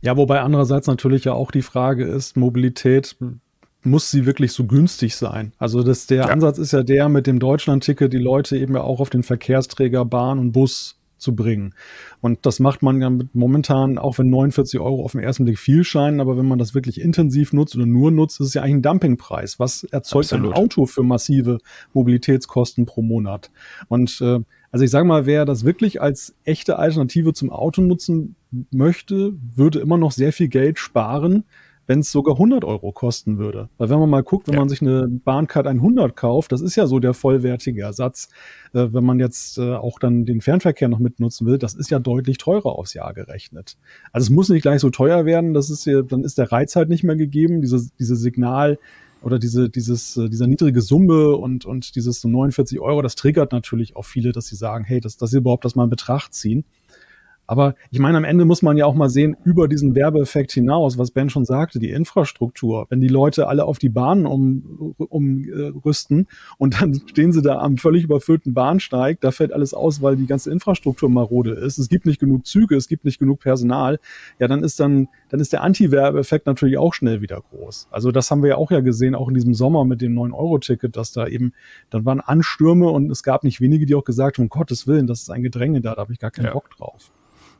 Ja, wobei andererseits natürlich ja auch die Frage ist, Mobilität muss sie wirklich so günstig sein. Also das, der ja. Ansatz ist ja der, mit dem Deutschland-Ticket die Leute eben ja auch auf den Verkehrsträger Bahn und Bus zu bringen. Und das macht man ja momentan, auch wenn 49 Euro auf den ersten Blick viel scheinen, aber wenn man das wirklich intensiv nutzt oder nur nutzt, ist es ja eigentlich ein Dumpingpreis. Was erzeugt Absolut. ein Auto für massive Mobilitätskosten pro Monat? Und äh, also ich sage mal, wer das wirklich als echte Alternative zum Auto nutzen möchte, würde immer noch sehr viel Geld sparen, wenn es sogar 100 Euro kosten würde. Weil wenn man mal guckt, wenn ja. man sich eine Bahncard 100 kauft, das ist ja so der vollwertige Ersatz. Äh, wenn man jetzt äh, auch dann den Fernverkehr noch mitnutzen will, das ist ja deutlich teurer aufs Jahr gerechnet. Also es muss nicht gleich so teuer werden, das ist ja, dann ist der Reiz halt nicht mehr gegeben, diese, diese Signal, oder diese, dieses, äh, dieser niedrige Summe und, und dieses so 49 Euro, das triggert natürlich auch viele, dass sie sagen, hey, das, das überhaupt das mal in Betracht ziehen. Aber ich meine, am Ende muss man ja auch mal sehen, über diesen Werbeeffekt hinaus, was Ben schon sagte, die Infrastruktur. Wenn die Leute alle auf die Bahnen umrüsten um, äh, und dann stehen sie da am völlig überfüllten Bahnsteig, da fällt alles aus, weil die ganze Infrastruktur marode ist. Es gibt nicht genug Züge, es gibt nicht genug Personal. Ja, dann ist dann, dann ist der Anti-Werbeeffekt natürlich auch schnell wieder groß. Also das haben wir ja auch ja gesehen, auch in diesem Sommer mit dem 9-Euro-Ticket, dass da eben, dann waren Anstürme und es gab nicht wenige, die auch gesagt haben, um Gottes Willen, das ist ein Gedränge da, da habe ich gar keinen ja. Bock drauf.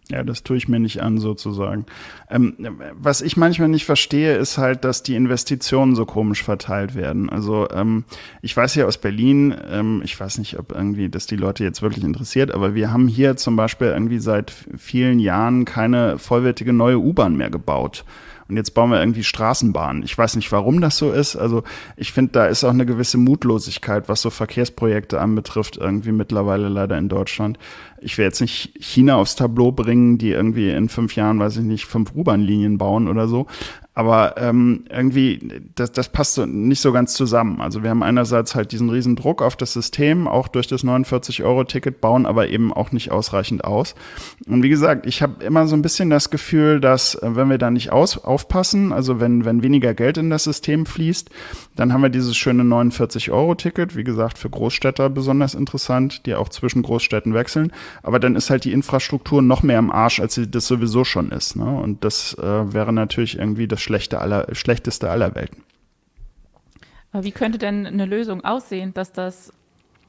Ja, das tue ich mir nicht an, sozusagen. Ähm, was ich manchmal nicht verstehe, ist halt, dass die Investitionen so komisch verteilt werden. Also ähm, ich weiß ja aus Berlin, ähm, ich weiß nicht, ob irgendwie das die Leute jetzt wirklich interessiert, aber wir haben hier zum Beispiel irgendwie seit vielen Jahren keine vollwertige neue U-Bahn mehr gebaut. Und jetzt bauen wir irgendwie Straßenbahnen. Ich weiß nicht, warum das so ist. Also ich finde, da ist auch eine gewisse Mutlosigkeit, was so Verkehrsprojekte anbetrifft, irgendwie mittlerweile leider in Deutschland ich will jetzt nicht China aufs Tableau bringen, die irgendwie in fünf Jahren, weiß ich nicht, fünf U-Bahn-Linien bauen oder so. Aber ähm, irgendwie, das, das passt so nicht so ganz zusammen. Also wir haben einerseits halt diesen riesen Druck auf das System, auch durch das 49-Euro-Ticket, bauen aber eben auch nicht ausreichend aus. Und wie gesagt, ich habe immer so ein bisschen das Gefühl, dass äh, wenn wir da nicht aus, aufpassen, also wenn, wenn weniger Geld in das System fließt, dann haben wir dieses schöne 49-Euro-Ticket, wie gesagt, für Großstädter besonders interessant, die auch zwischen Großstädten wechseln. Aber dann ist halt die Infrastruktur noch mehr im Arsch, als sie das sowieso schon ist. Ne? Und das äh, wäre natürlich irgendwie das schlechte aller, schlechteste aller Welten.
Aber wie könnte denn eine Lösung aussehen, dass das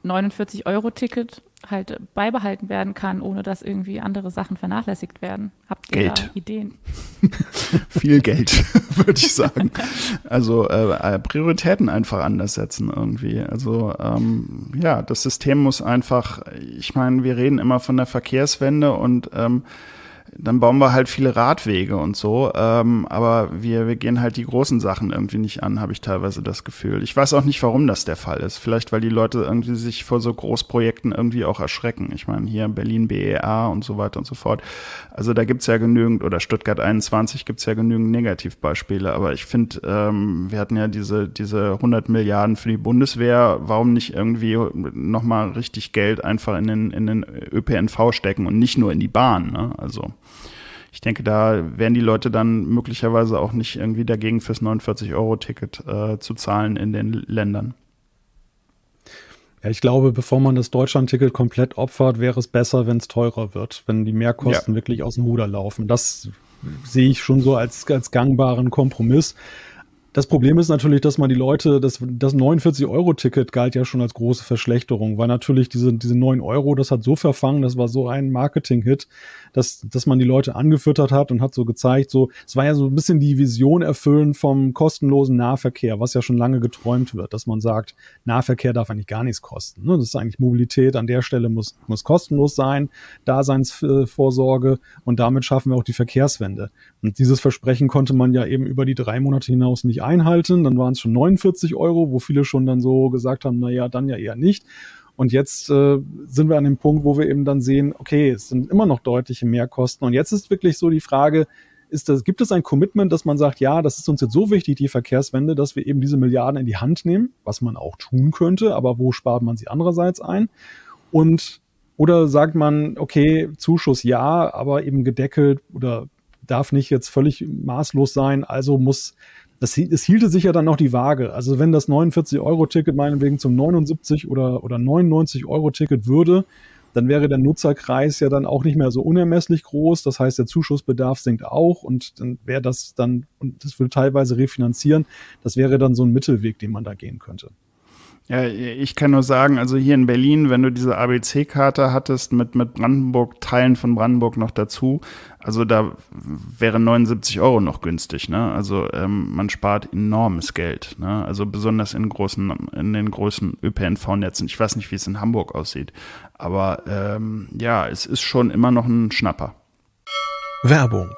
49-Euro-Ticket halt beibehalten werden kann, ohne dass irgendwie andere Sachen vernachlässigt werden. Habt ihr
Geld.
da Ideen?
Viel Geld, würde ich sagen. Also äh, Prioritäten einfach anders setzen irgendwie. Also ähm, ja, das System muss einfach, ich meine, wir reden immer von der Verkehrswende und ähm, dann bauen wir halt viele Radwege und so, ähm, aber wir, wir gehen halt die großen Sachen irgendwie nicht an, habe ich teilweise das Gefühl. Ich weiß auch nicht, warum das der Fall ist. Vielleicht, weil die Leute irgendwie sich vor so Großprojekten irgendwie auch erschrecken. Ich meine, hier Berlin BEA und so weiter und so fort. Also da gibt's ja genügend, oder Stuttgart 21 gibt's ja genügend Negativbeispiele, aber ich finde, ähm, wir hatten ja diese, diese 100 Milliarden für die Bundeswehr, warum nicht irgendwie nochmal richtig Geld einfach in den, in den ÖPNV stecken und nicht nur in die Bahn, ne? Also ich denke, da wären die Leute dann möglicherweise auch nicht irgendwie dagegen fürs 49-Euro-Ticket äh, zu zahlen in den Ländern.
Ja, ich glaube, bevor man das Deutschland-Ticket komplett opfert, wäre es besser, wenn es teurer wird, wenn die Mehrkosten ja. wirklich aus dem Ruder laufen. Das sehe ich schon so als, als gangbaren Kompromiss. Das Problem ist natürlich, dass man die Leute, das, das 49-Euro-Ticket galt ja schon als große Verschlechterung, weil natürlich diese, diese 9 Euro, das hat so verfangen, das war so ein Marketing-Hit, dass, dass man die Leute angefüttert hat und hat so gezeigt, so, es war ja so ein bisschen die Vision erfüllen vom kostenlosen Nahverkehr, was ja schon lange geträumt wird, dass man sagt, Nahverkehr darf eigentlich gar nichts kosten. Ne? Das ist eigentlich Mobilität an der Stelle muss, muss kostenlos sein, Daseinsvorsorge und damit schaffen wir auch die Verkehrswende. Und dieses Versprechen konnte man ja eben über die drei Monate hinaus nicht einhalten. Dann waren es schon 49 Euro, wo viele schon dann so gesagt haben, na ja, dann ja eher nicht. Und jetzt äh, sind wir an dem Punkt, wo wir eben dann sehen, okay, es sind immer noch deutliche Mehrkosten. Und jetzt ist wirklich so die Frage, ist das, gibt es ein Commitment, dass man sagt, ja, das ist uns jetzt so wichtig, die Verkehrswende, dass wir eben diese Milliarden in die Hand nehmen, was man auch tun könnte, aber wo spart man sie andererseits ein? Und oder sagt man, okay, Zuschuss ja, aber eben gedeckelt oder darf nicht jetzt völlig maßlos sein, also muss das, es hielte sich ja dann noch die Waage. Also wenn das 49-Euro-Ticket meinetwegen zum 79 oder, oder 99-Euro-Ticket würde, dann wäre der Nutzerkreis ja dann auch nicht mehr so unermesslich groß. Das heißt, der Zuschussbedarf sinkt auch und dann wäre das dann, und das würde teilweise refinanzieren, das wäre dann so ein Mittelweg, den man da gehen könnte.
Ja, ich kann nur sagen, also hier in Berlin, wenn du diese ABC-Karte hattest mit, mit Brandenburg, Teilen von Brandenburg noch dazu, also da wäre 79 Euro noch günstig, ne? Also ähm, man spart enormes Geld, ne? Also besonders in großen, in den großen ÖPNV-Netzen. Ich weiß nicht, wie es in Hamburg aussieht, aber ähm, ja, es ist schon immer noch ein Schnapper.
Werbung.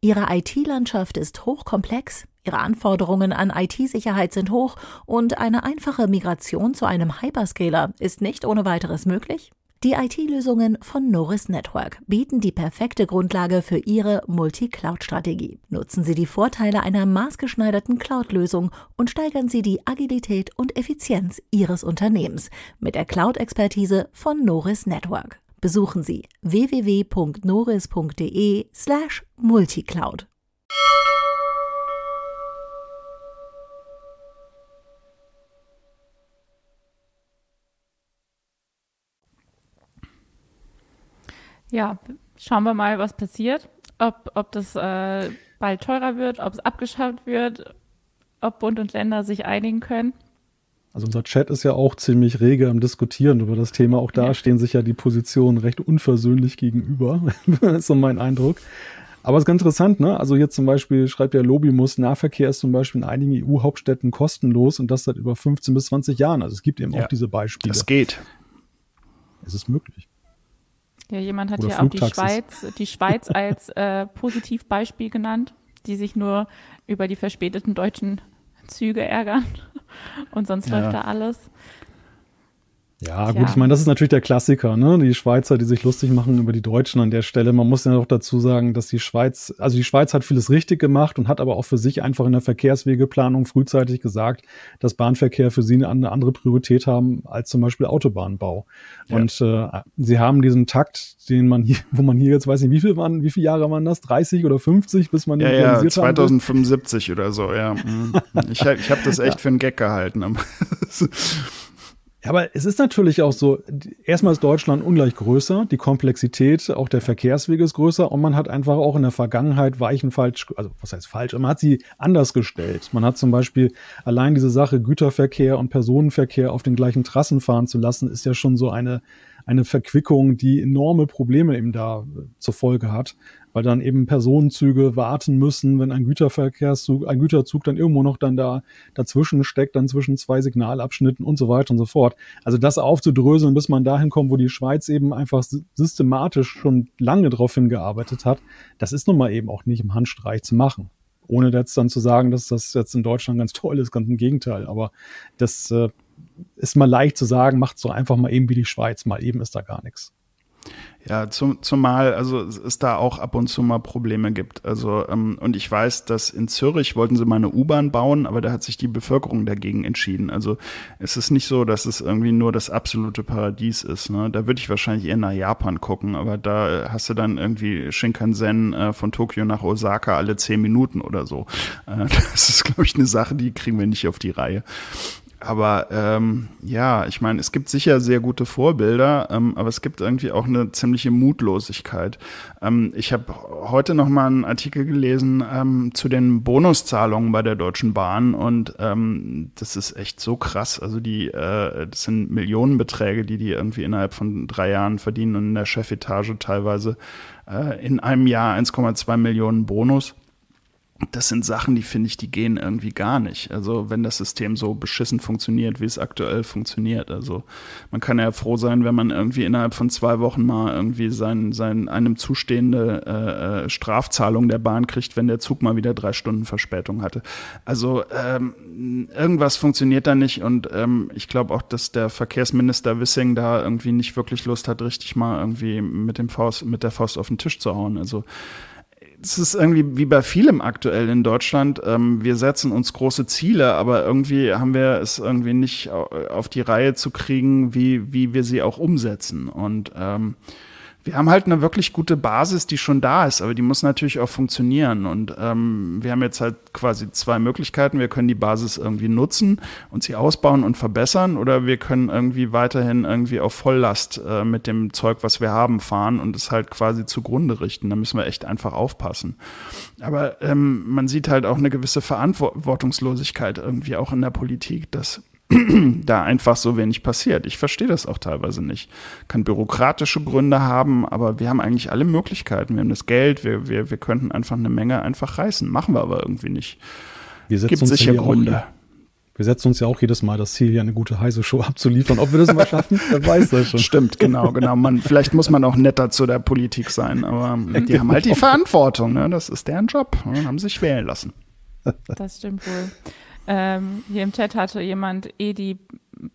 Ihre IT-Landschaft ist hochkomplex Ihre Anforderungen an IT-Sicherheit sind hoch und eine einfache Migration zu einem Hyperscaler ist nicht ohne weiteres möglich? Die IT-Lösungen von Norris Network bieten die perfekte Grundlage für Ihre Multi-Cloud-Strategie. Nutzen Sie die Vorteile einer maßgeschneiderten Cloud-Lösung und steigern Sie die Agilität und Effizienz Ihres Unternehmens mit der Cloud-Expertise von Norris Network. Besuchen Sie www.noris.de slash multicloud.
Ja, schauen wir mal, was passiert. Ob, ob das äh, bald teurer wird, ob es abgeschafft wird, ob Bund und Länder sich einigen können.
Also unser Chat ist ja auch ziemlich rege am Diskutieren über das Thema. Auch da ja. stehen sich ja die Positionen recht unversöhnlich gegenüber. das ist so mein Eindruck. Aber es ist ganz interessant, ne? Also jetzt zum Beispiel schreibt ja Lobimus, Nahverkehr ist zum Beispiel in einigen EU-Hauptstädten kostenlos und das seit über 15 bis 20 Jahren. Also es gibt eben ja, auch diese Beispiele.
Es geht.
Es ist möglich.
Ja, jemand hat ja auch die Schweiz, die Schweiz als äh, Positivbeispiel genannt, die sich nur über die verspäteten deutschen Züge ärgern und sonst ja. läuft da alles.
Ja, gut, ja. ich meine, das ist natürlich der Klassiker, ne? Die Schweizer, die sich lustig machen über die Deutschen an der Stelle. Man muss ja noch dazu sagen, dass die Schweiz, also die Schweiz hat vieles richtig gemacht und hat aber auch für sich einfach in der Verkehrswegeplanung frühzeitig gesagt, dass Bahnverkehr für sie eine andere Priorität haben als zum Beispiel Autobahnbau. Ja. Und äh, sie haben diesen Takt, den man hier, wo man hier jetzt weiß nicht, wie viel waren, wie viele Jahre waren das? 30 oder 50, bis man
den ja, ja, 2075 oder so, ja. Mhm. ich ich habe das echt für einen Gag gehalten.
Ja, aber es ist natürlich auch so, erstmal ist Deutschland ungleich größer, die Komplexität auch der Verkehrswege ist größer und man hat einfach auch in der Vergangenheit Weichen falsch, also was heißt falsch, man hat sie anders gestellt. Man hat zum Beispiel allein diese Sache Güterverkehr und Personenverkehr auf den gleichen Trassen fahren zu lassen, ist ja schon so eine, eine Verquickung, die enorme Probleme eben da äh, zur Folge hat weil dann eben Personenzüge warten müssen, wenn ein Güterverkehrszug, ein Güterzug dann irgendwo noch dann da dazwischen steckt, dann zwischen zwei Signalabschnitten und so weiter und so fort. Also das aufzudröseln, bis man dahin kommt, wo die Schweiz eben einfach systematisch schon lange darauf hingearbeitet hat, das ist nun mal eben auch nicht im Handstreich zu machen ohne jetzt dann zu sagen, dass das jetzt in Deutschland ganz toll ist, ganz im Gegenteil. Aber das äh, ist mal leicht zu sagen, macht so einfach mal eben wie die Schweiz, mal eben ist da gar nichts.
Ja, zum, zumal also es da auch ab und zu mal Probleme gibt. Also ähm, und ich weiß, dass in Zürich wollten sie mal eine U-Bahn bauen, aber da hat sich die Bevölkerung dagegen entschieden. Also es ist nicht so, dass es irgendwie nur das absolute Paradies ist. Ne? Da würde ich wahrscheinlich eher nach Japan gucken, aber da hast du dann irgendwie Shinkansen äh, von Tokio nach Osaka alle zehn Minuten oder so. Äh, das ist, glaube ich, eine Sache, die kriegen wir nicht auf die Reihe. Aber ähm, ja, ich meine, es gibt sicher sehr gute Vorbilder, ähm, aber es gibt irgendwie auch eine ziemliche Mutlosigkeit. Ähm, ich habe heute noch mal einen Artikel gelesen ähm, zu den Bonuszahlungen bei der Deutschen Bahn und ähm, das ist echt so krass. Also die, äh, das sind Millionenbeträge, die die irgendwie innerhalb von drei Jahren verdienen und in der Chefetage teilweise äh, in einem Jahr 1,2 Millionen Bonus das sind Sachen, die finde ich, die gehen irgendwie gar nicht. Also wenn das System so beschissen funktioniert, wie es aktuell funktioniert. Also man kann ja froh sein, wenn man irgendwie innerhalb von zwei Wochen mal irgendwie sein, sein einem zustehende äh, äh, Strafzahlung der Bahn kriegt, wenn der Zug mal wieder drei Stunden Verspätung hatte. Also ähm, irgendwas funktioniert da nicht und ähm, ich glaube auch, dass der Verkehrsminister Wissing da irgendwie nicht wirklich Lust hat, richtig mal irgendwie mit dem Faust, mit der Faust auf den Tisch zu hauen. Also es ist irgendwie wie bei vielem aktuell in Deutschland. Ähm, wir setzen uns große Ziele, aber irgendwie haben wir es irgendwie nicht auf die Reihe zu kriegen, wie, wie wir sie auch umsetzen. Und ähm, wir haben halt eine wirklich gute Basis, die schon da ist, aber die muss natürlich auch funktionieren. Und ähm, wir haben jetzt halt quasi zwei Möglichkeiten. Wir können die Basis irgendwie nutzen und sie ausbauen und verbessern, oder wir können irgendwie weiterhin irgendwie auf Volllast äh, mit dem Zeug, was wir haben, fahren und es halt quasi zugrunde richten. Da müssen wir echt einfach aufpassen. Aber ähm, man sieht halt auch eine gewisse Verantwortungslosigkeit irgendwie auch in der Politik, dass da einfach so wenig passiert. Ich verstehe das auch teilweise nicht. Kann bürokratische Gründe haben, aber wir haben eigentlich alle Möglichkeiten. Wir haben das Geld, wir, wir, wir könnten einfach eine Menge einfach reißen. Machen wir aber irgendwie nicht.
Wir setzen Gibt uns sicher Gründe. wir setzen uns ja auch jedes Mal das Ziel, hier eine gute heiße Show abzuliefern. Ob wir das mal schaffen, wer weiß das schon.
Stimmt, genau, genau. Man, vielleicht muss man auch netter zu der Politik sein, aber die genau. haben halt die Verantwortung. Ne? Das ist deren Job. Ne? Haben sich wählen lassen.
Das stimmt wohl. Ähm, hier im Chat hatte jemand eh die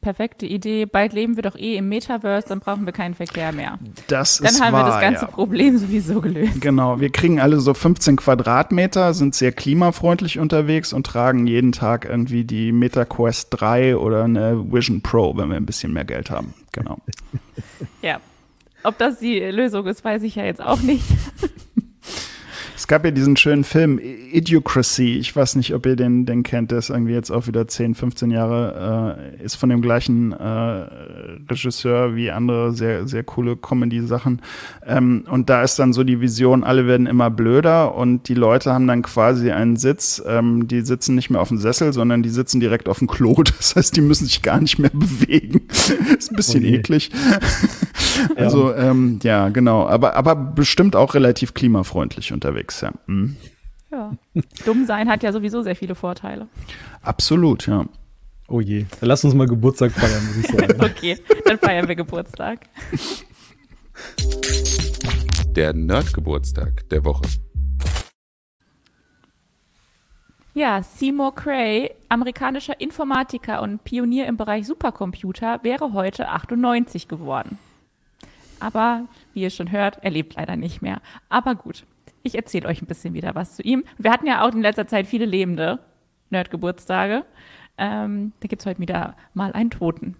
perfekte Idee, bald leben wir doch eh im Metaverse, dann brauchen wir keinen Verkehr mehr.
Das
dann
ist
haben
wahr,
wir das ganze
ja.
Problem sowieso gelöst.
Genau, wir kriegen alle so 15 Quadratmeter, sind sehr klimafreundlich unterwegs und tragen jeden Tag irgendwie die MetaQuest 3 oder eine Vision Pro, wenn wir ein bisschen mehr Geld haben. Genau.
ja. Ob das die Lösung ist, weiß ich ja jetzt auch nicht.
Es gab ja diesen schönen Film Idiocracy. Ich weiß nicht, ob ihr den, den kennt. Der ist irgendwie jetzt auch wieder 10, 15 Jahre, äh, ist von dem gleichen äh, Regisseur wie andere sehr, sehr coole Comedy-Sachen. Ähm, und da ist dann so die Vision, alle werden immer blöder und die Leute haben dann quasi einen Sitz. Ähm, die sitzen nicht mehr auf dem Sessel, sondern die sitzen direkt auf dem Klo. Das heißt, die müssen sich gar nicht mehr bewegen. ist ein bisschen okay. eklig. also, ähm, ja, genau. Aber, aber bestimmt auch relativ klimafreundlich unterwegs ja. Mhm.
Ja. Dumm sein hat ja sowieso sehr viele Vorteile.
Absolut, ja.
Oh je. Dann lass uns mal Geburtstag feiern, muss ich sagen.
okay, dann feiern wir Geburtstag.
Der Nerdgeburtstag der Woche.
Ja, Seymour Cray, amerikanischer Informatiker und Pionier im Bereich Supercomputer, wäre heute 98 geworden. Aber, wie ihr schon hört, er lebt leider nicht mehr. Aber gut, ich erzähle euch ein bisschen wieder was zu ihm. Wir hatten ja auch in letzter Zeit viele lebende Nerd-Geburtstage. Ähm, da gibt es heute wieder mal einen Toten.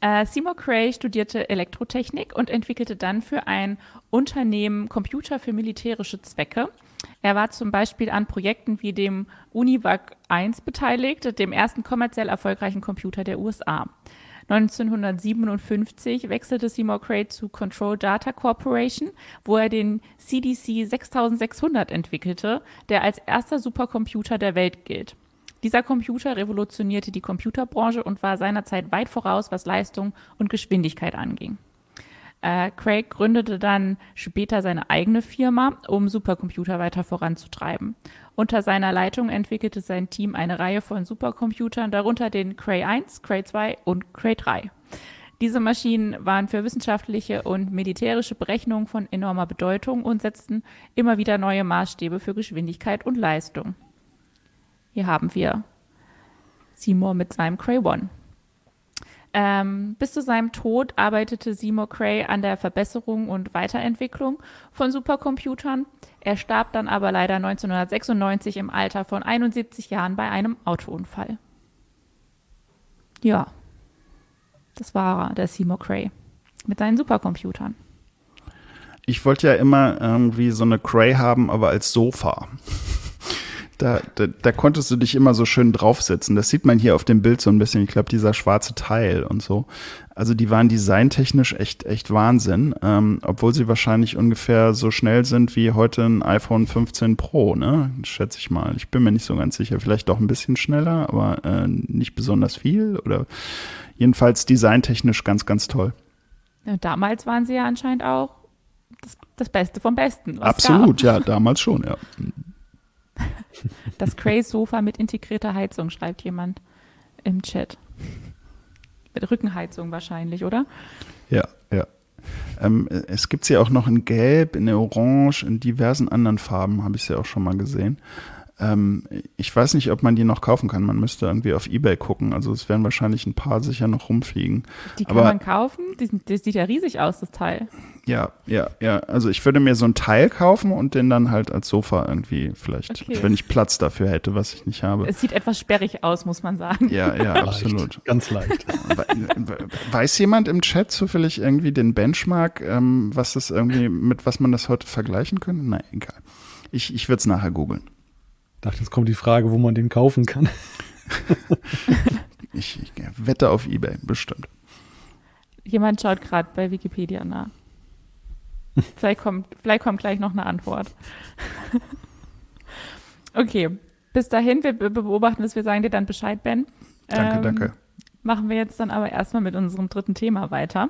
Äh, Seymour Cray studierte Elektrotechnik und entwickelte dann für ein Unternehmen Computer für militärische Zwecke. Er war zum Beispiel an Projekten wie dem Univac 1 beteiligt, dem ersten kommerziell erfolgreichen Computer der USA. 1957 wechselte Seymour Cray zu Control Data Corporation, wo er den CDC 6600 entwickelte, der als erster Supercomputer der Welt gilt. Dieser Computer revolutionierte die Computerbranche und war seinerzeit weit voraus, was Leistung und Geschwindigkeit anging. Äh, Craig gründete dann später seine eigene Firma, um Supercomputer weiter voranzutreiben. Unter seiner Leitung entwickelte sein Team eine Reihe von Supercomputern, darunter den Cray 1, Cray 2 und Cray 3. Diese Maschinen waren für wissenschaftliche und militärische Berechnungen von enormer Bedeutung und setzten immer wieder neue Maßstäbe für Geschwindigkeit und Leistung. Hier haben wir Seymour mit seinem Cray 1. Ähm, bis zu seinem Tod arbeitete Seymour Cray an der Verbesserung und Weiterentwicklung von Supercomputern. Er starb dann aber leider 1996 im Alter von 71 Jahren bei einem Autounfall. Ja, das war der Seymour Cray mit seinen Supercomputern.
Ich wollte ja immer irgendwie so eine Cray haben, aber als Sofa. Da, da, da konntest du dich immer so schön draufsetzen. Das sieht man hier auf dem Bild so ein bisschen. Ich glaube, dieser schwarze Teil und so. Also die waren designtechnisch echt, echt Wahnsinn. Ähm, obwohl sie wahrscheinlich ungefähr so schnell sind wie heute ein iPhone 15 Pro, ne? Schätze ich mal. Ich bin mir nicht so ganz sicher. Vielleicht doch ein bisschen schneller, aber äh, nicht besonders viel. Oder jedenfalls designtechnisch ganz, ganz toll.
Ja, damals waren sie ja anscheinend auch das, das Beste vom Besten.
Absolut, ja, damals schon, ja.
Das Cray-Sofa mit integrierter Heizung, schreibt jemand im Chat. Mit Rückenheizung wahrscheinlich, oder?
Ja, ja. Ähm, es gibt sie auch noch in Gelb, in Orange, in diversen anderen Farben, habe ich sie auch schon mal gesehen. Ähm, ich weiß nicht, ob man die noch kaufen kann. Man müsste irgendwie auf Ebay gucken. Also es werden wahrscheinlich ein paar sicher noch rumfliegen.
Die kann Aber, man kaufen? Die sind, das sieht ja riesig aus, das Teil.
Ja, ja, ja. Also ich würde mir so ein Teil kaufen und den dann halt als Sofa irgendwie vielleicht, okay. wenn ich Platz dafür hätte, was ich nicht habe.
Es sieht etwas sperrig aus, muss man sagen.
Ja, ja, absolut.
Ganz leicht.
Weiß jemand im Chat zufällig irgendwie den Benchmark, ähm, was das irgendwie, mit was man das heute vergleichen könnte? Nein, egal. Ich, ich würde es nachher googeln.
Ich dachte, jetzt kommt die Frage, wo man den kaufen kann.
ich, ich wette auf Ebay, bestimmt.
Jemand schaut gerade bei Wikipedia nach. Vielleicht kommt, vielleicht kommt gleich noch eine Antwort. okay, bis dahin, wir beobachten es, wir sagen dir dann Bescheid, Ben.
Danke, ähm, danke.
Machen wir jetzt dann aber erstmal mit unserem dritten Thema weiter.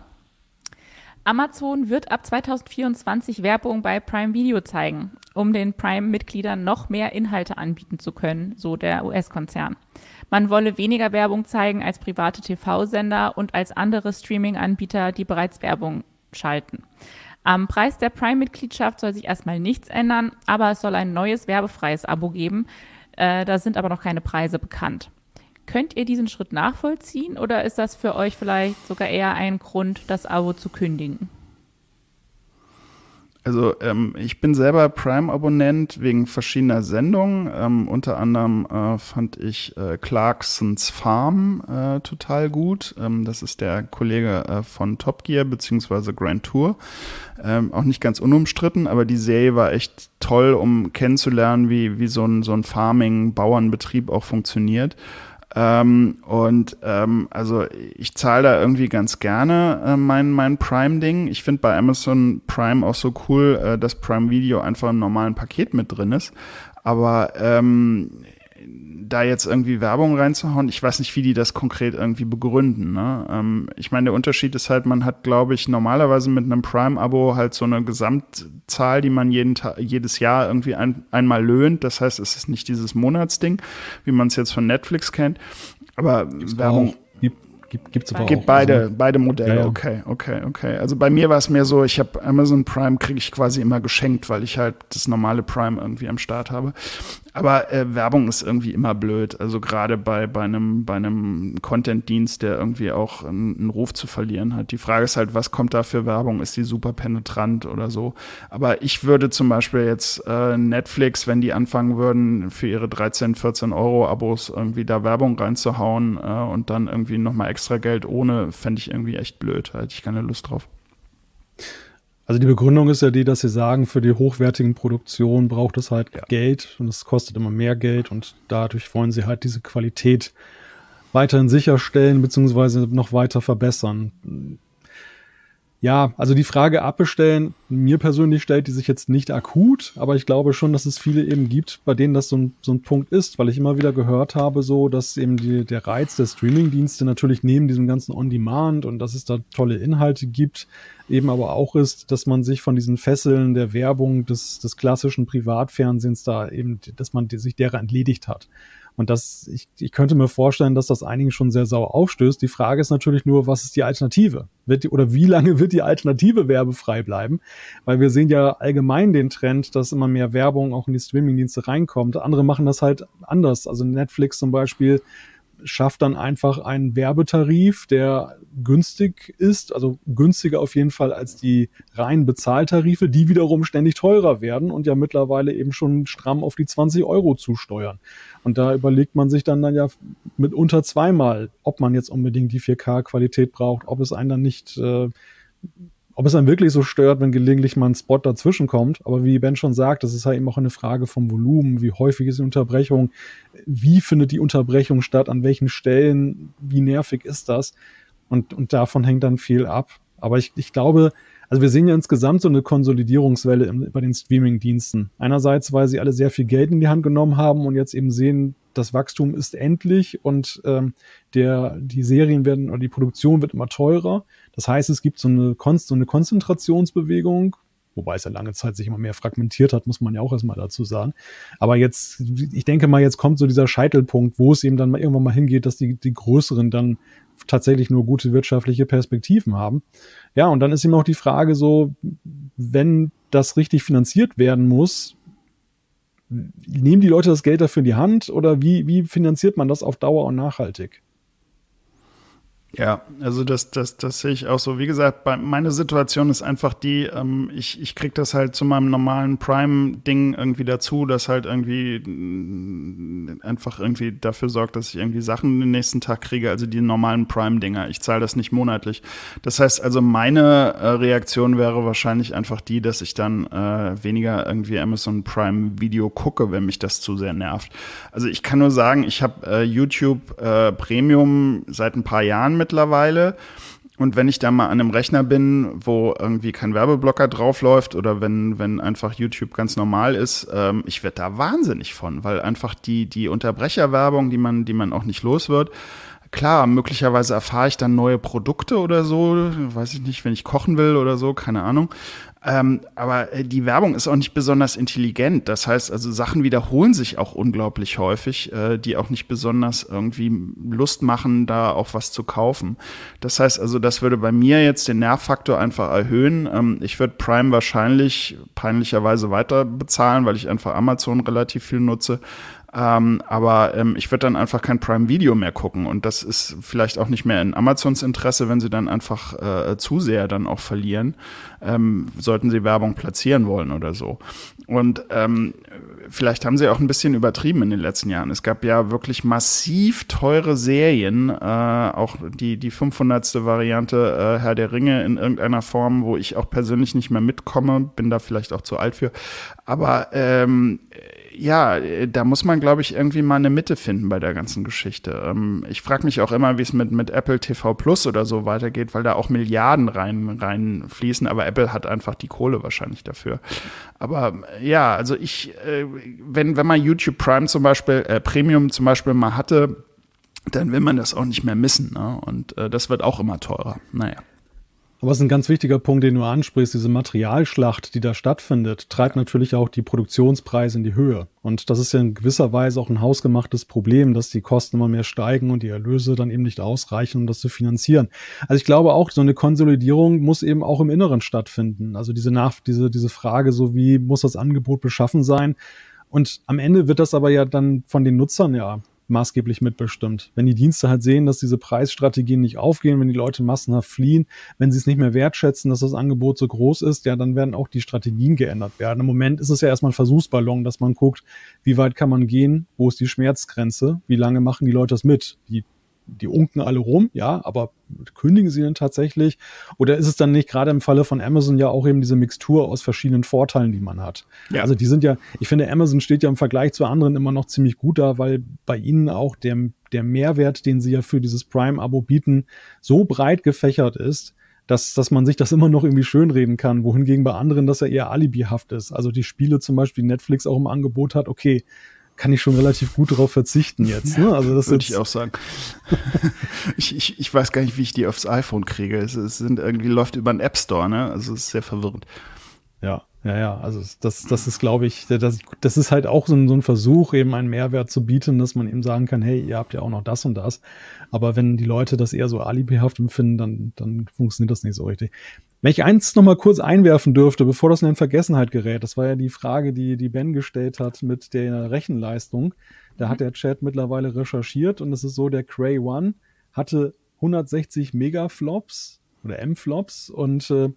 Amazon wird ab 2024 Werbung bei Prime Video zeigen, um den Prime-Mitgliedern noch mehr Inhalte anbieten zu können, so der US-Konzern. Man wolle weniger Werbung zeigen als private TV-Sender und als andere Streaming-Anbieter, die bereits Werbung schalten. Am Preis der Prime-Mitgliedschaft soll sich erstmal nichts ändern, aber es soll ein neues werbefreies Abo geben. Äh, da sind aber noch keine Preise bekannt. Könnt ihr diesen Schritt nachvollziehen oder ist das für euch vielleicht sogar eher ein Grund, das Abo zu kündigen?
Also ähm, ich bin selber Prime-Abonnent wegen verschiedener Sendungen. Ähm, unter anderem äh, fand ich äh, Clarksons Farm äh, total gut. Ähm, das ist der Kollege äh, von Top Gear beziehungsweise Grand Tour. Ähm, auch nicht ganz unumstritten, aber die Serie war echt toll, um kennenzulernen, wie, wie so ein, so ein Farming-Bauernbetrieb auch funktioniert. Ähm, und ähm, also ich zahle da irgendwie ganz gerne äh, mein, mein Prime-Ding. Ich finde bei Amazon Prime auch so cool, äh, dass Prime Video einfach im normalen Paket mit drin ist. Aber ähm, da jetzt irgendwie Werbung reinzuhauen, ich weiß nicht, wie die das konkret irgendwie begründen. Ne? Ähm, ich meine, der Unterschied ist halt, man hat, glaube ich, normalerweise mit einem Prime-Abo halt so eine Gesamtzahl, die man jeden jedes Jahr irgendwie ein, einmal löhnt. Das heißt, es ist nicht dieses Monatsding, wie man es jetzt von Netflix kennt. Aber Gibt's Werbung.
Gibt, gibt's
aber gibt auch. beide, also, beide Modelle. Ja, ja. Okay, okay, okay. Also bei mir war es mehr so, ich habe Amazon Prime kriege ich quasi immer geschenkt, weil ich halt das normale Prime irgendwie am Start habe. Aber äh, Werbung ist irgendwie immer blöd. Also gerade bei, bei einem, bei einem Content-Dienst, der irgendwie auch einen, einen, Ruf zu verlieren hat. Die Frage ist halt, was kommt da für Werbung? Ist die super penetrant oder so? Aber ich würde zum Beispiel jetzt äh, Netflix, wenn die anfangen würden, für ihre 13, 14 Euro Abos irgendwie da Werbung reinzuhauen äh, und dann irgendwie nochmal extra Geld ohne, fände ich irgendwie echt blöd. Hätte ich keine Lust drauf.
Also die Begründung ist ja die, dass sie sagen, für die hochwertigen Produktionen braucht es halt ja. Geld und es kostet immer mehr Geld und dadurch wollen sie halt diese Qualität weiterhin sicherstellen beziehungsweise noch weiter verbessern. Ja, also die Frage abbestellen, mir persönlich stellt die sich jetzt nicht akut, aber ich glaube schon, dass es viele eben gibt, bei denen das so ein, so ein Punkt ist, weil ich immer wieder gehört habe, so, dass eben die, der Reiz der Streamingdienste natürlich neben diesem ganzen On-Demand und dass es da tolle Inhalte gibt, eben aber auch ist, dass man sich von diesen Fesseln der Werbung des, des klassischen Privatfernsehens da eben, dass man sich derer entledigt hat. Und das, ich, ich könnte mir vorstellen, dass das einigen schon sehr sauer aufstößt. Die Frage ist natürlich nur, was ist die Alternative? Wird die, oder wie lange wird die Alternative werbefrei bleiben? Weil wir sehen ja allgemein den Trend, dass immer mehr Werbung auch in die Streamingdienste reinkommt. Andere machen das halt anders. Also Netflix zum Beispiel schafft dann einfach einen Werbetarif, der günstig ist, also günstiger auf jeden Fall als die reinen Bezahltarife, die wiederum ständig teurer werden und ja mittlerweile eben schon stramm auf die 20 Euro zusteuern. Und da überlegt man sich dann, dann ja mitunter zweimal, ob man jetzt unbedingt die 4K-Qualität braucht, ob es einen dann nicht äh, ob es dann wirklich so stört, wenn gelegentlich mal ein Spot dazwischen kommt. Aber wie Ben schon sagt, das ist halt eben auch eine Frage vom Volumen. Wie häufig ist die Unterbrechung? Wie findet die Unterbrechung statt? An welchen Stellen? Wie nervig ist das? Und, und davon hängt dann viel ab. Aber ich, ich glaube, also wir sehen ja insgesamt so eine Konsolidierungswelle bei den Streaming-Diensten. Einerseits, weil sie alle sehr viel Geld in die Hand genommen haben und jetzt eben sehen, das Wachstum ist endlich und ähm, der, die Serien werden oder die Produktion wird immer teurer. Das heißt, es gibt so eine, so eine Konzentrationsbewegung, wobei es ja lange Zeit sich immer mehr fragmentiert hat, muss man ja auch erstmal dazu sagen. Aber jetzt, ich denke mal, jetzt kommt so dieser Scheitelpunkt, wo es eben dann mal irgendwann mal hingeht, dass die, die größeren dann tatsächlich nur gute wirtschaftliche Perspektiven haben. Ja, und dann ist eben auch die Frage so, wenn das richtig finanziert werden muss, nehmen die Leute das Geld dafür in die Hand oder wie, wie finanziert man das auf Dauer und nachhaltig?
Ja, also das, das, das sehe ich auch so. Wie gesagt, bei, meine Situation ist einfach die, ähm, ich, ich krieg das halt zu meinem normalen Prime-Ding irgendwie dazu, das halt irgendwie äh, einfach irgendwie dafür sorgt, dass ich irgendwie Sachen den nächsten Tag kriege, also die normalen Prime-Dinger. Ich zahle das nicht monatlich. Das heißt also, meine äh, Reaktion wäre wahrscheinlich einfach die, dass ich dann äh, weniger irgendwie Amazon Prime Video gucke, wenn mich das zu sehr nervt. Also ich kann nur sagen, ich habe äh, YouTube äh, Premium seit ein paar Jahren mittlerweile. Und wenn ich da mal an einem Rechner bin, wo irgendwie kein Werbeblocker draufläuft oder wenn, wenn einfach YouTube ganz normal ist, ähm, ich werde da wahnsinnig von, weil einfach die, die Unterbrecherwerbung, die man, die man auch nicht los wird, klar, möglicherweise erfahre ich dann neue Produkte oder so, weiß ich nicht, wenn ich kochen will oder so, keine Ahnung. Ähm, aber äh, die Werbung ist auch nicht besonders intelligent. Das heißt, also Sachen wiederholen sich auch unglaublich häufig, äh, die auch nicht besonders irgendwie Lust machen, da auch was zu kaufen. Das heißt also, das würde bei mir jetzt den Nervfaktor einfach erhöhen. Ähm, ich würde Prime wahrscheinlich peinlicherweise weiter bezahlen, weil ich einfach Amazon relativ viel nutze. Ähm, aber ähm, ich würde dann einfach kein Prime Video mehr gucken. Und das ist vielleicht auch nicht mehr in Amazons Interesse, wenn sie dann einfach äh, zu sehr dann auch verlieren, ähm, sollten sie Werbung platzieren wollen oder so. Und ähm, vielleicht haben sie auch ein bisschen übertrieben in den letzten Jahren. Es gab ja wirklich massiv teure Serien, äh, auch die, die 500. Variante äh, Herr der Ringe in irgendeiner Form, wo ich auch persönlich nicht mehr mitkomme, bin da vielleicht auch zu alt für. Aber ähm, ja, da muss man, glaube ich, irgendwie mal eine Mitte finden bei der ganzen Geschichte. Ähm, ich frage mich auch immer, wie es mit, mit Apple TV Plus oder so weitergeht, weil da auch Milliarden rein, reinfließen, aber Apple hat einfach die Kohle wahrscheinlich dafür. Aber ja, also ich, äh, wenn, wenn man YouTube Prime zum Beispiel, äh, Premium zum Beispiel mal hatte, dann will man das auch nicht mehr missen. Ne? Und äh, das wird auch immer teurer. Naja.
Aber es ist ein ganz wichtiger Punkt, den du ansprichst. Diese Materialschlacht, die da stattfindet, treibt natürlich auch die Produktionspreise in die Höhe. Und das ist ja in gewisser Weise auch ein hausgemachtes Problem, dass die Kosten immer mehr steigen und die Erlöse dann eben nicht ausreichen, um das zu finanzieren. Also ich glaube auch, so eine Konsolidierung muss eben auch im Inneren stattfinden. Also diese, Nach diese, diese Frage, so wie muss das Angebot beschaffen sein? Und am Ende wird das aber ja dann von den Nutzern ja maßgeblich mitbestimmt. Wenn die Dienste halt sehen, dass diese Preisstrategien nicht aufgehen, wenn die Leute massenhaft fliehen, wenn sie es nicht mehr wertschätzen, dass das Angebot so groß ist, ja, dann werden auch die Strategien geändert werden. Im Moment ist es ja erstmal ein Versuchsballon, dass man guckt, wie weit kann man gehen, wo ist die Schmerzgrenze, wie lange machen die Leute das mit. Die die unken alle rum, ja, aber kündigen sie denn tatsächlich? Oder ist es dann nicht gerade im Falle von Amazon ja auch eben diese Mixtur aus verschiedenen Vorteilen, die man hat? Ja. Also die sind ja, ich finde, Amazon steht ja im Vergleich zu anderen immer noch ziemlich gut da, weil bei ihnen auch der, der Mehrwert, den sie ja für dieses Prime-Abo bieten, so breit gefächert ist, dass, dass man sich das immer noch irgendwie schönreden kann, wohingegen bei anderen das ja eher alibihaft ist. Also die Spiele zum Beispiel Netflix auch im Angebot hat, okay, kann ich schon relativ gut darauf verzichten jetzt. Ne?
Also das würde ich auch sagen. ich, ich, ich weiß gar nicht, wie ich die aufs iPhone kriege. Es, es sind irgendwie läuft über einen App Store, ne? Also es ist sehr verwirrend.
Ja, ja, ja. Also das, das ist, glaube ich, das, das ist halt auch so ein, so ein Versuch, eben einen Mehrwert zu bieten, dass man eben sagen kann, hey, ihr habt ja auch noch das und das. Aber wenn die Leute das eher so alibihaft empfinden, dann, dann funktioniert das nicht so richtig. Wenn ich eins noch mal kurz einwerfen dürfte, bevor das in Vergessenheit gerät, das war ja die Frage, die, die Ben gestellt hat mit der Rechenleistung. Da hat mhm. der Chat mittlerweile recherchiert und es ist so, der Cray One hatte 160 Megaflops oder M-Flops und äh,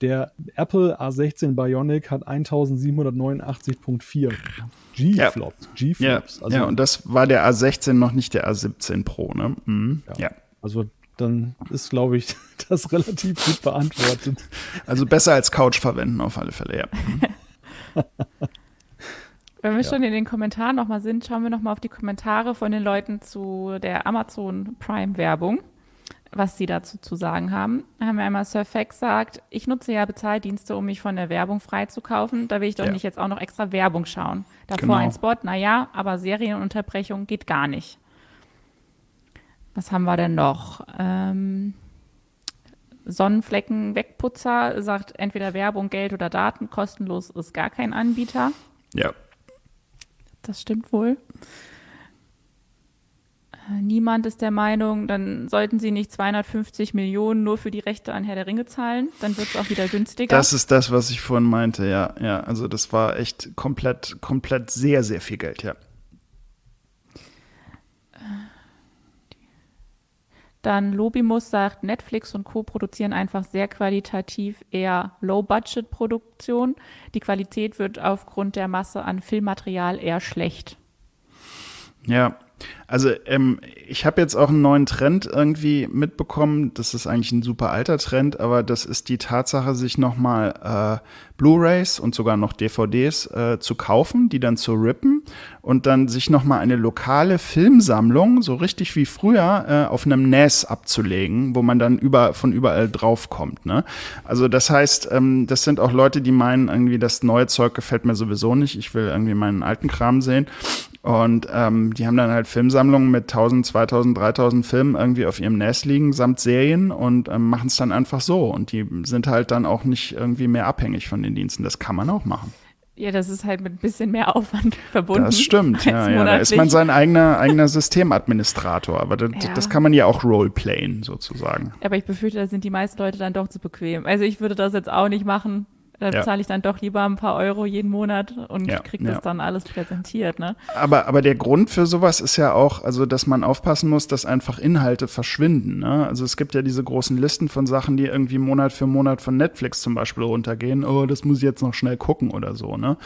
der Apple A16 Bionic hat 1789.4 G-Flops.
Ja. G-Flops. Ja. Also, ja, und das war der A16 noch nicht der A17 Pro, ne? Mhm.
Ja. ja. Also dann ist, glaube ich, das relativ gut beantwortet.
Also besser als Couch verwenden auf alle Fälle, ja.
Wenn wir ja. schon in den Kommentaren nochmal sind, schauen wir nochmal auf die Kommentare von den Leuten zu der Amazon Prime Werbung, was sie dazu zu sagen haben. Da haben wir einmal Surfax sagt, ich nutze ja Bezahldienste, um mich von der Werbung freizukaufen. Da will ich doch ja. nicht jetzt auch noch extra Werbung schauen. Davor genau. ein Spot, naja, aber Serienunterbrechung geht gar nicht. Was haben wir denn noch? Ähm, Sonnenflecken Wegputzer sagt entweder Werbung, Geld oder Daten. Kostenlos ist gar kein Anbieter.
Ja.
Das stimmt wohl. Äh, niemand ist der Meinung, dann sollten sie nicht 250 Millionen nur für die Rechte an Herr der Ringe zahlen. Dann wird es auch wieder günstiger.
Das ist das, was ich vorhin meinte, ja. Ja, also das war echt komplett, komplett sehr, sehr viel Geld, ja.
Dann Lobimus sagt, Netflix und Co. produzieren einfach sehr qualitativ eher Low-Budget-Produktion. Die Qualität wird aufgrund der Masse an Filmmaterial eher schlecht.
Ja, also ähm, ich habe jetzt auch einen neuen Trend irgendwie mitbekommen. Das ist eigentlich ein super alter Trend, aber das ist die Tatsache, sich nochmal äh, Blu-rays und sogar noch DVDs äh, zu kaufen, die dann zu rippen und dann sich nochmal eine lokale Filmsammlung, so richtig wie früher, äh, auf einem NAS abzulegen, wo man dann über, von überall draufkommt. Ne? Also das heißt, ähm, das sind auch Leute, die meinen, irgendwie das neue Zeug gefällt mir sowieso nicht. Ich will irgendwie meinen alten Kram sehen. Und ähm, die haben dann halt Filmsammlungen mit 1000, 2000, 3000 Filmen irgendwie auf ihrem NAS liegen, samt Serien und ähm, machen es dann einfach so. Und die sind halt dann auch nicht irgendwie mehr abhängig von den Diensten. Das kann man auch machen.
Ja, das ist halt mit ein bisschen mehr Aufwand verbunden.
Das stimmt, ja, ja. Da ist man sein eigener, eigener Systemadministrator. Aber das, ja. das kann man ja auch roleplayen, sozusagen.
Aber ich befürchte, da sind die meisten Leute dann doch zu bequem. Also ich würde das jetzt auch nicht machen. Da ja. zahle ich dann doch lieber ein paar Euro jeden Monat und ja, kriege das ja. dann alles präsentiert. Ne?
Aber, aber der Grund für sowas ist ja auch, also dass man aufpassen muss, dass einfach Inhalte verschwinden. Ne? Also es gibt ja diese großen Listen von Sachen, die irgendwie Monat für Monat von Netflix zum Beispiel runtergehen. Oh, das muss ich jetzt noch schnell gucken oder so. Ne?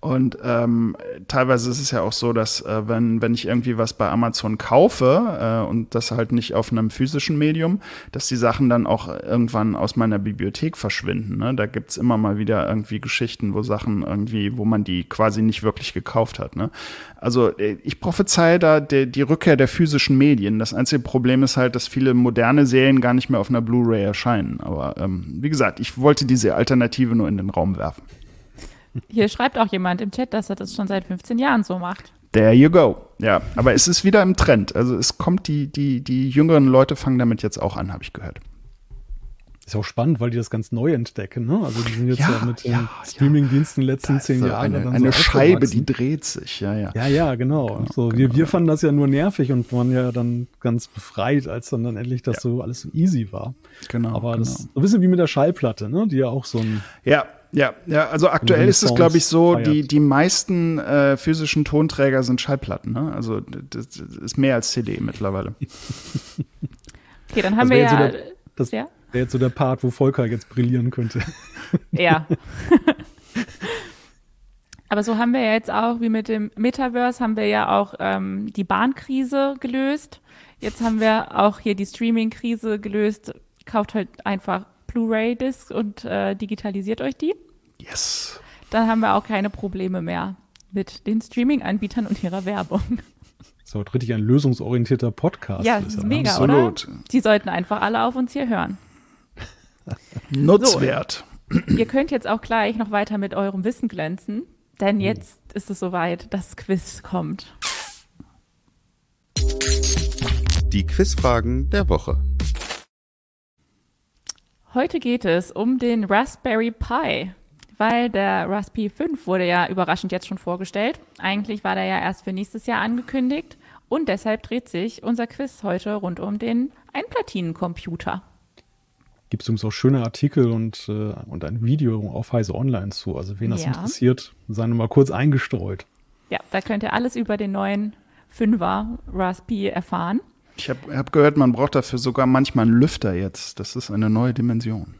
Und ähm, teilweise ist es ja auch so, dass äh, wenn, wenn ich irgendwie was bei Amazon kaufe äh, und das halt nicht auf einem physischen Medium, dass die Sachen dann auch irgendwann aus meiner Bibliothek verschwinden. Ne? Da gibt's immer mal wieder irgendwie Geschichten, wo Sachen irgendwie, wo man die quasi nicht wirklich gekauft hat. Ne? Also äh, ich prophezeie da die, die Rückkehr der physischen Medien. Das einzige Problem ist halt, dass viele moderne Serien gar nicht mehr auf einer Blu-ray erscheinen. Aber ähm, wie gesagt, ich wollte diese Alternative nur in den Raum werfen.
Hier schreibt auch jemand im Chat, dass er das schon seit 15 Jahren so macht.
There you go. Ja, aber es ist wieder im Trend. Also es kommt, die, die, die jüngeren Leute fangen damit jetzt auch an, habe ich gehört.
Ist auch spannend, weil die das ganz neu entdecken. Ne? Also die sind jetzt ja, ja mit den ja, Streaming-Diensten ja. letzten zehn Jahren.
Eine, eine so Scheibe, die dreht sich. Ja, ja.
Ja, ja, genau. genau so, genau. Wir, wir fanden das ja nur nervig und waren ja dann ganz befreit, als dann, dann endlich das so alles so easy war. Genau. Aber genau. das so ein bisschen wie mit der Schallplatte, ne? die ja auch so ein.
Ja, ja, ja, also aktuell ist es, glaube ich, so, die, die meisten äh, physischen Tonträger sind Schallplatten. Ne? Also das, ist mehr als CD mittlerweile.
okay, dann haben das wir ja.
So der, das ja? wäre jetzt so der Part, wo Volker jetzt brillieren könnte.
Ja. Aber so haben wir ja jetzt auch, wie mit dem Metaverse, haben wir ja auch ähm, die Bahnkrise gelöst. Jetzt haben wir auch hier die Streaming-Krise gelöst. Kauft halt einfach Blu-ray-Discs und äh, digitalisiert euch die.
Yes.
Dann haben wir auch keine Probleme mehr mit den Streaming-Anbietern und ihrer Werbung.
Das ist aber richtig ein lösungsorientierter Podcast.
Ja, das ist mega, Absolut. oder? Die sollten einfach alle auf uns hier hören.
Nutzwert.
So, ihr könnt jetzt auch gleich noch weiter mit eurem Wissen glänzen, denn hm. jetzt oh. ist es soweit, das Quiz kommt.
Die Quizfragen der Woche.
Heute geht es um den Raspberry Pi, weil der Raspberry 5 wurde ja überraschend jetzt schon vorgestellt. Eigentlich war der ja erst für nächstes Jahr angekündigt und deshalb dreht sich unser Quiz heute rund um den Einplatinencomputer
gibt es übrigens auch schöne Artikel und, äh, und ein Video auf Heise Online zu. Also wen das ja. interessiert, seien wir mal kurz eingestreut.
Ja, da könnt ihr alles über den neuen Fünfer Raspi erfahren.
Ich habe hab gehört, man braucht dafür sogar manchmal einen Lüfter jetzt. Das ist eine neue Dimension.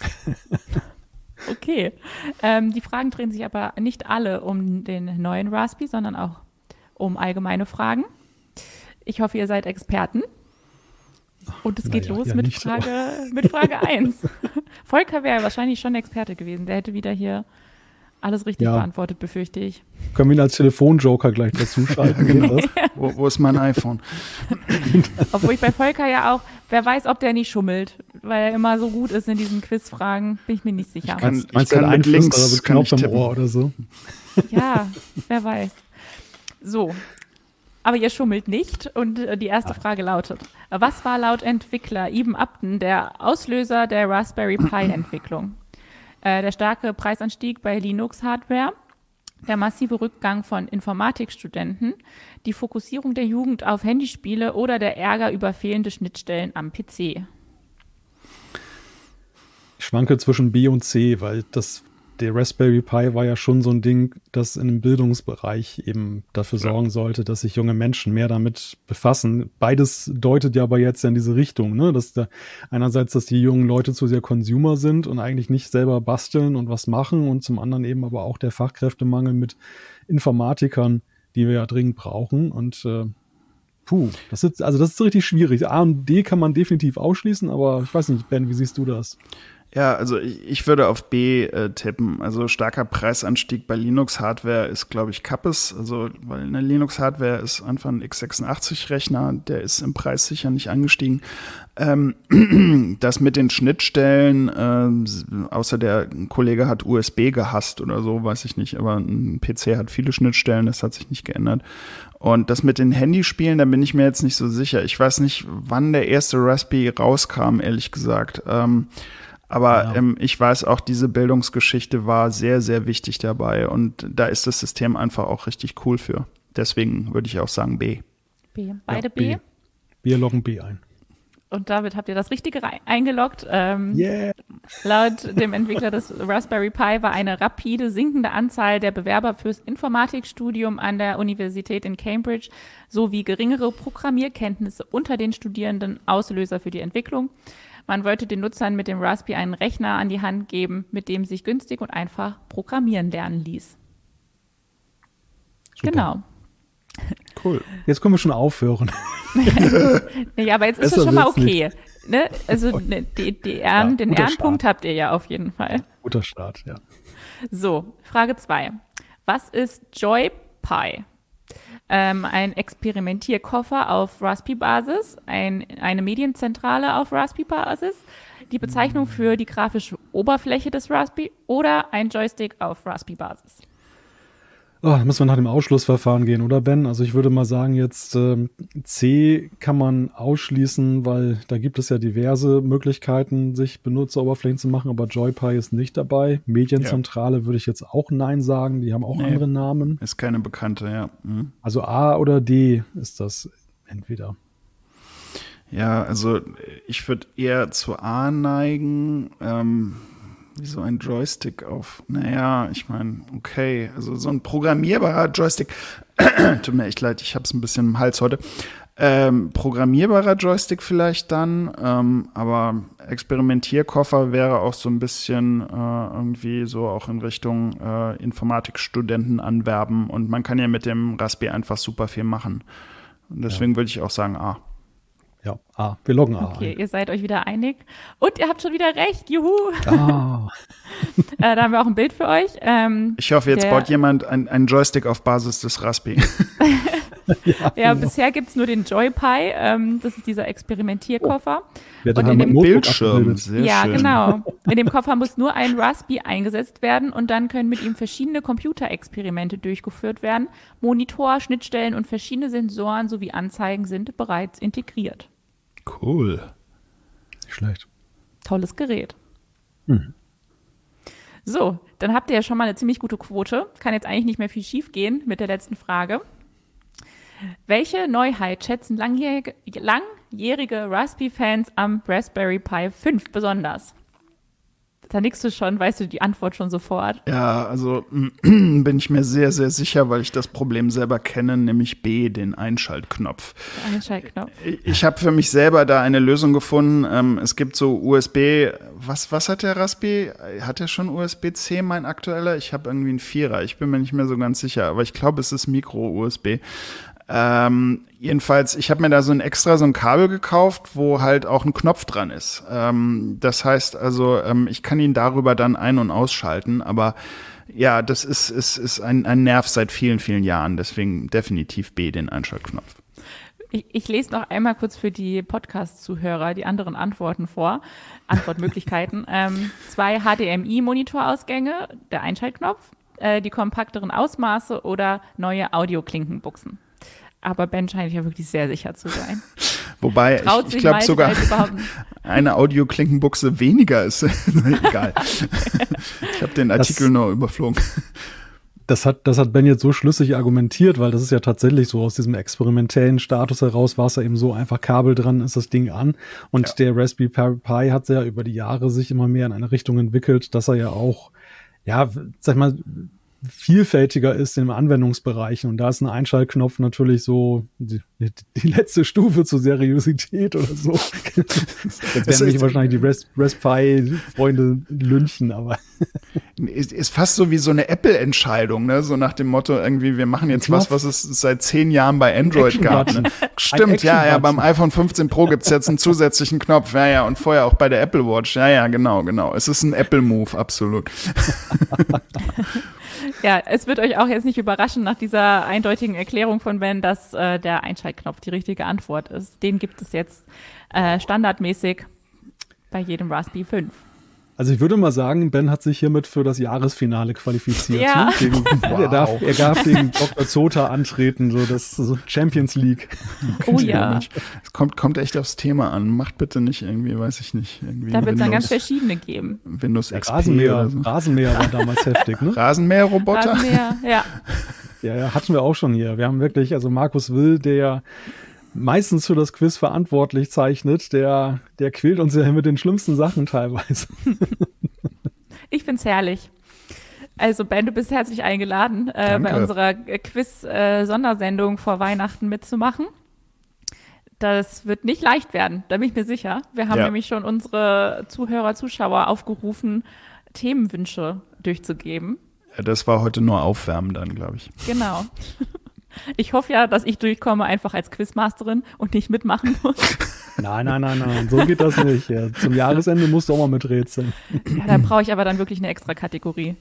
okay. Ähm, die Fragen drehen sich aber nicht alle um den neuen Raspi, sondern auch um allgemeine Fragen. Ich hoffe, ihr seid Experten. Und es geht naja, los ja mit, Frage, so. mit Frage 1. Volker wäre wahrscheinlich schon Experte gewesen. Der hätte wieder hier alles richtig ja. beantwortet, befürchte ich.
Können wir ihn als Telefonjoker gleich dazu schalten? genau.
wo, wo, ist mein iPhone?
Obwohl ich bei Volker ja auch, wer weiß, ob der nicht schummelt, weil er immer so gut ist in diesen Quizfragen, bin ich mir nicht sicher.
Ich kann, ich kann mit links oder so Knopf im Ohr oder so.
Ja, wer weiß. So, aber ihr schummelt nicht. Und äh, die erste Frage lautet: Was war laut Entwickler Ibn Upton der Auslöser der Raspberry Pi-Entwicklung? Äh, der starke Preisanstieg bei Linux-Hardware, der massive Rückgang von Informatikstudenten, die Fokussierung der Jugend auf Handyspiele oder der Ärger über fehlende Schnittstellen am PC?
Ich schwanke zwischen B und C, weil das der Raspberry Pi war ja schon so ein Ding, das in dem Bildungsbereich eben dafür sorgen sollte, dass sich junge Menschen mehr damit befassen. Beides deutet ja aber jetzt in diese Richtung, ne? Dass da einerseits, dass die jungen Leute zu sehr Consumer sind und eigentlich nicht selber basteln und was machen und zum anderen eben aber auch der Fachkräftemangel mit Informatikern, die wir ja dringend brauchen und äh, Puh, das ist, also das ist richtig schwierig. A und D kann man definitiv ausschließen, aber ich weiß nicht, Ben, wie siehst du das?
Ja, also ich, würde auf B äh, tippen. Also starker Preisanstieg bei Linux-Hardware ist, glaube ich, Kappes. Also, weil eine Linux-Hardware ist einfach ein x86-Rechner, der ist im Preis sicher nicht angestiegen. Ähm, das mit den Schnittstellen, äh, außer der Kollege hat USB gehasst oder so, weiß ich nicht, aber ein PC hat viele Schnittstellen, das hat sich nicht geändert. Und das mit den Handyspielen, da bin ich mir jetzt nicht so sicher. Ich weiß nicht, wann der erste Raspberry rauskam, ehrlich gesagt. Ähm, aber ja. ähm, ich weiß auch, diese Bildungsgeschichte war sehr, sehr wichtig dabei und da ist das System einfach auch richtig cool für. Deswegen würde ich auch sagen B.
B. Beide ja, B. B.
Wir loggen B ein.
Und damit habt ihr das Richtige eingeloggt. Ähm, yeah. Laut dem Entwickler des Raspberry Pi war eine rapide sinkende Anzahl der Bewerber fürs Informatikstudium an der Universität in Cambridge sowie geringere Programmierkenntnisse unter den Studierenden Auslöser für die Entwicklung. Man wollte den Nutzern mit dem Raspberry einen Rechner an die Hand geben, mit dem sich günstig und einfach programmieren lernen ließ. Super. Genau.
Cool. Jetzt können wir schon aufhören.
ja, aber jetzt ist es schon mal okay. Ne? Also ne, die, die Ehren, ja, den Ehrenpunkt Start. habt ihr ja auf jeden Fall.
Guter Start, ja.
So, Frage 2. Was ist JoyPi? Ähm, ein Experimentierkoffer auf Raspi-Basis, ein, eine Medienzentrale auf Raspi-Basis, die Bezeichnung für die grafische Oberfläche des Raspi oder ein Joystick auf Raspi-Basis.
Oh, müssen wir nach dem Ausschlussverfahren gehen, oder Ben? Also ich würde mal sagen, jetzt ähm, C kann man ausschließen, weil da gibt es ja diverse Möglichkeiten, sich Benutzeroberflächen zu machen, aber JoyPi ist nicht dabei. Medienzentrale ja. würde ich jetzt auch Nein sagen, die haben auch nee, andere Namen.
Ist keine bekannte, ja. Mhm.
Also A oder D ist das entweder.
Ja, also ich würde eher zu A neigen. Ähm, wie so ein Joystick auf. Naja, ich meine, okay, also so ein programmierbarer Joystick. Tut mir echt leid, ich habe es ein bisschen im Hals heute. Ähm, programmierbarer Joystick vielleicht dann, ähm, aber Experimentierkoffer wäre auch so ein bisschen äh, irgendwie so auch in Richtung äh, Informatikstudenten anwerben und man kann ja mit dem Raspberry einfach super viel machen. Und deswegen ja. würde ich auch sagen A.
Ja, A. Wir loggen A.
Okay, ein. ihr seid euch wieder einig. Und ihr habt schon wieder recht. Juhu. Ah. äh, da haben wir auch ein Bild für euch. Ähm,
ich hoffe, jetzt baut jemand einen Joystick auf Basis des Raspberry.
ja, ja genau. bisher gibt es nur den JoyPi. Ähm, das ist dieser Experimentierkoffer.
Oh, und in dem Bildschirm.
Sehr ja, schön. genau. In dem Koffer muss nur ein Raspberry eingesetzt werden und dann können mit ihm verschiedene Computerexperimente durchgeführt werden. Monitor, Schnittstellen und verschiedene Sensoren sowie Anzeigen sind bereits integriert.
Cool.
Nicht schlecht.
Tolles Gerät. Mhm. So, dann habt ihr ja schon mal eine ziemlich gute Quote. Kann jetzt eigentlich nicht mehr viel schief gehen mit der letzten Frage. Welche Neuheit schätzen langjährige, langjährige Raspberry-Fans am Raspberry Pi 5 besonders? Da nickst du schon, weißt du die Antwort schon sofort.
Ja, also bin ich mir sehr, sehr sicher, weil ich das Problem selber kenne, nämlich B, den Einschaltknopf.
Der Einschaltknopf.
Ich, ich habe für mich selber da eine Lösung gefunden. Ähm, es gibt so USB, was, was hat der Raspi? Hat er schon USB-C, mein aktueller? Ich habe irgendwie einen Vierer, ich bin mir nicht mehr so ganz sicher, aber ich glaube, es ist Micro-USB. Ähm, jedenfalls, ich habe mir da so ein extra so ein Kabel gekauft, wo halt auch ein Knopf dran ist. Ähm, das heißt also, ähm, ich kann ihn darüber dann ein- und ausschalten, aber ja, das ist, ist, ist ein, ein Nerv seit vielen, vielen Jahren. Deswegen definitiv B, den Einschaltknopf.
Ich, ich lese noch einmal kurz für die Podcast-Zuhörer die anderen Antworten vor, Antwortmöglichkeiten. ähm, zwei HDMI-Monitorausgänge, der Einschaltknopf, äh, die kompakteren Ausmaße oder neue Audio-Klinkenbuchsen. Aber Ben scheint ja wirklich sehr sicher zu sein.
Wobei, Traut ich, ich glaube sogar eine Audio-Klinkenbuchse weniger ist. Egal. ich habe den Artikel das, nur überflogen.
Das hat, das hat Ben jetzt so schlüssig argumentiert, weil das ist ja tatsächlich so aus diesem experimentellen Status heraus, war es ja eben so einfach Kabel dran, ist das Ding an. Und ja. der Raspberry Pi hat ja über die Jahre sich immer mehr in eine Richtung entwickelt, dass er ja auch ja, sag mal, vielfältiger ist im Anwendungsbereich. Und da ist ein Einschaltknopf natürlich so die, die letzte Stufe zur Seriosität oder so. Jetzt werden mich wahrscheinlich die Ras Raspberry-Freunde lünchen, aber.
ist, ist fast so wie so eine Apple-Entscheidung, ne? So nach dem Motto, irgendwie, wir machen jetzt was, was es seit zehn Jahren bei Android gab. Ne? Stimmt, ja, ja, beim iPhone 15 Pro gibt's jetzt einen zusätzlichen Knopf, ja, ja, und vorher auch bei der Apple Watch. Ja, ja, genau, genau. Es ist ein Apple-Move, absolut.
Ja, es wird euch auch jetzt nicht überraschen nach dieser eindeutigen Erklärung von Ben, dass äh, der Einschaltknopf die richtige Antwort ist. Den gibt es jetzt äh, standardmäßig bei jedem Raspberry 5.
Also ich würde mal sagen, Ben hat sich hiermit für das Jahresfinale qualifiziert.
Ja.
Gegen, wow. er, darf, er darf gegen Dr. Zota antreten, so das so Champions League.
Okay. Oh ja.
Es kommt, kommt echt aufs Thema an. Macht bitte nicht irgendwie, weiß ich nicht. Irgendwie
da wird es dann ganz verschiedene geben.
Windows XP
Rasenmäher, oder so. Rasenmäher war damals heftig, ne?
Rasenmäher-Roboter?
Rasenmäher, ja.
Ja, hatten wir auch schon hier. Wir haben wirklich, also Markus Will, der meistens für das Quiz verantwortlich zeichnet, der, der quält uns ja mit den schlimmsten Sachen teilweise.
ich find's herrlich. Also Ben, du bist herzlich eingeladen, äh, bei unserer Quiz-Sondersendung äh, vor Weihnachten mitzumachen. Das wird nicht leicht werden, da bin ich mir sicher. Wir haben ja. nämlich schon unsere Zuhörer, Zuschauer aufgerufen, Themenwünsche durchzugeben.
Ja, das war heute nur Aufwärmen dann, glaube ich.
Genau. Ich hoffe ja, dass ich durchkomme einfach als Quizmasterin und nicht mitmachen muss.
Nein, nein, nein, nein, so geht das nicht. Ja, zum Jahresende musst du auch mal miträtseln.
Ja, da brauche ich aber dann wirklich eine extra Kategorie.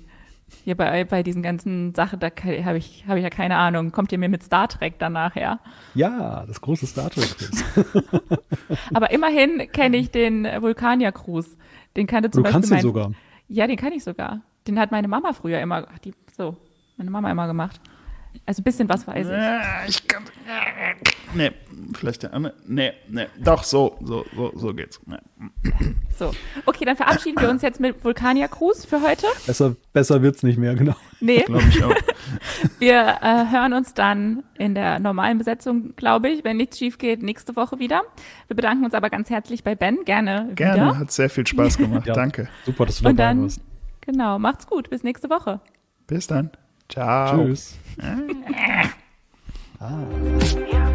Hier bei, bei diesen ganzen Sachen, da habe ich, hab ich ja keine Ahnung. Kommt ihr mir mit Star Trek dann nachher?
Ja, das große Star Trek-Quiz.
aber immerhin kenne ich den Vulkanier-Cruise. Den kannte zum
du
Beispiel
kannst mein, den sogar.
Ja, den kann ich sogar. Den hat meine Mama früher immer, die, so, meine Mama immer gemacht. Also ein bisschen was weiß ich. Ich kann.
Nee, vielleicht der andere. Nee, nee. Doch, so, so, so, so geht's. Nee.
So. Okay, dann verabschieden wir uns jetzt mit Vulkania Cruise für heute.
Besser, besser wird's nicht mehr, genau.
Nee. Glaube ich auch. wir äh, hören uns dann in der normalen Besetzung, glaube ich, wenn nichts schief geht, nächste Woche wieder. Wir bedanken uns aber ganz herzlich bei Ben. Gerne.
Gerne,
wieder.
hat sehr viel Spaß gemacht. ja, Danke.
Super, dass du dabei Und dann, warst.
Genau, macht's gut. Bis nächste Woche.
Bis dann. Ciao.
Tschüss. ah.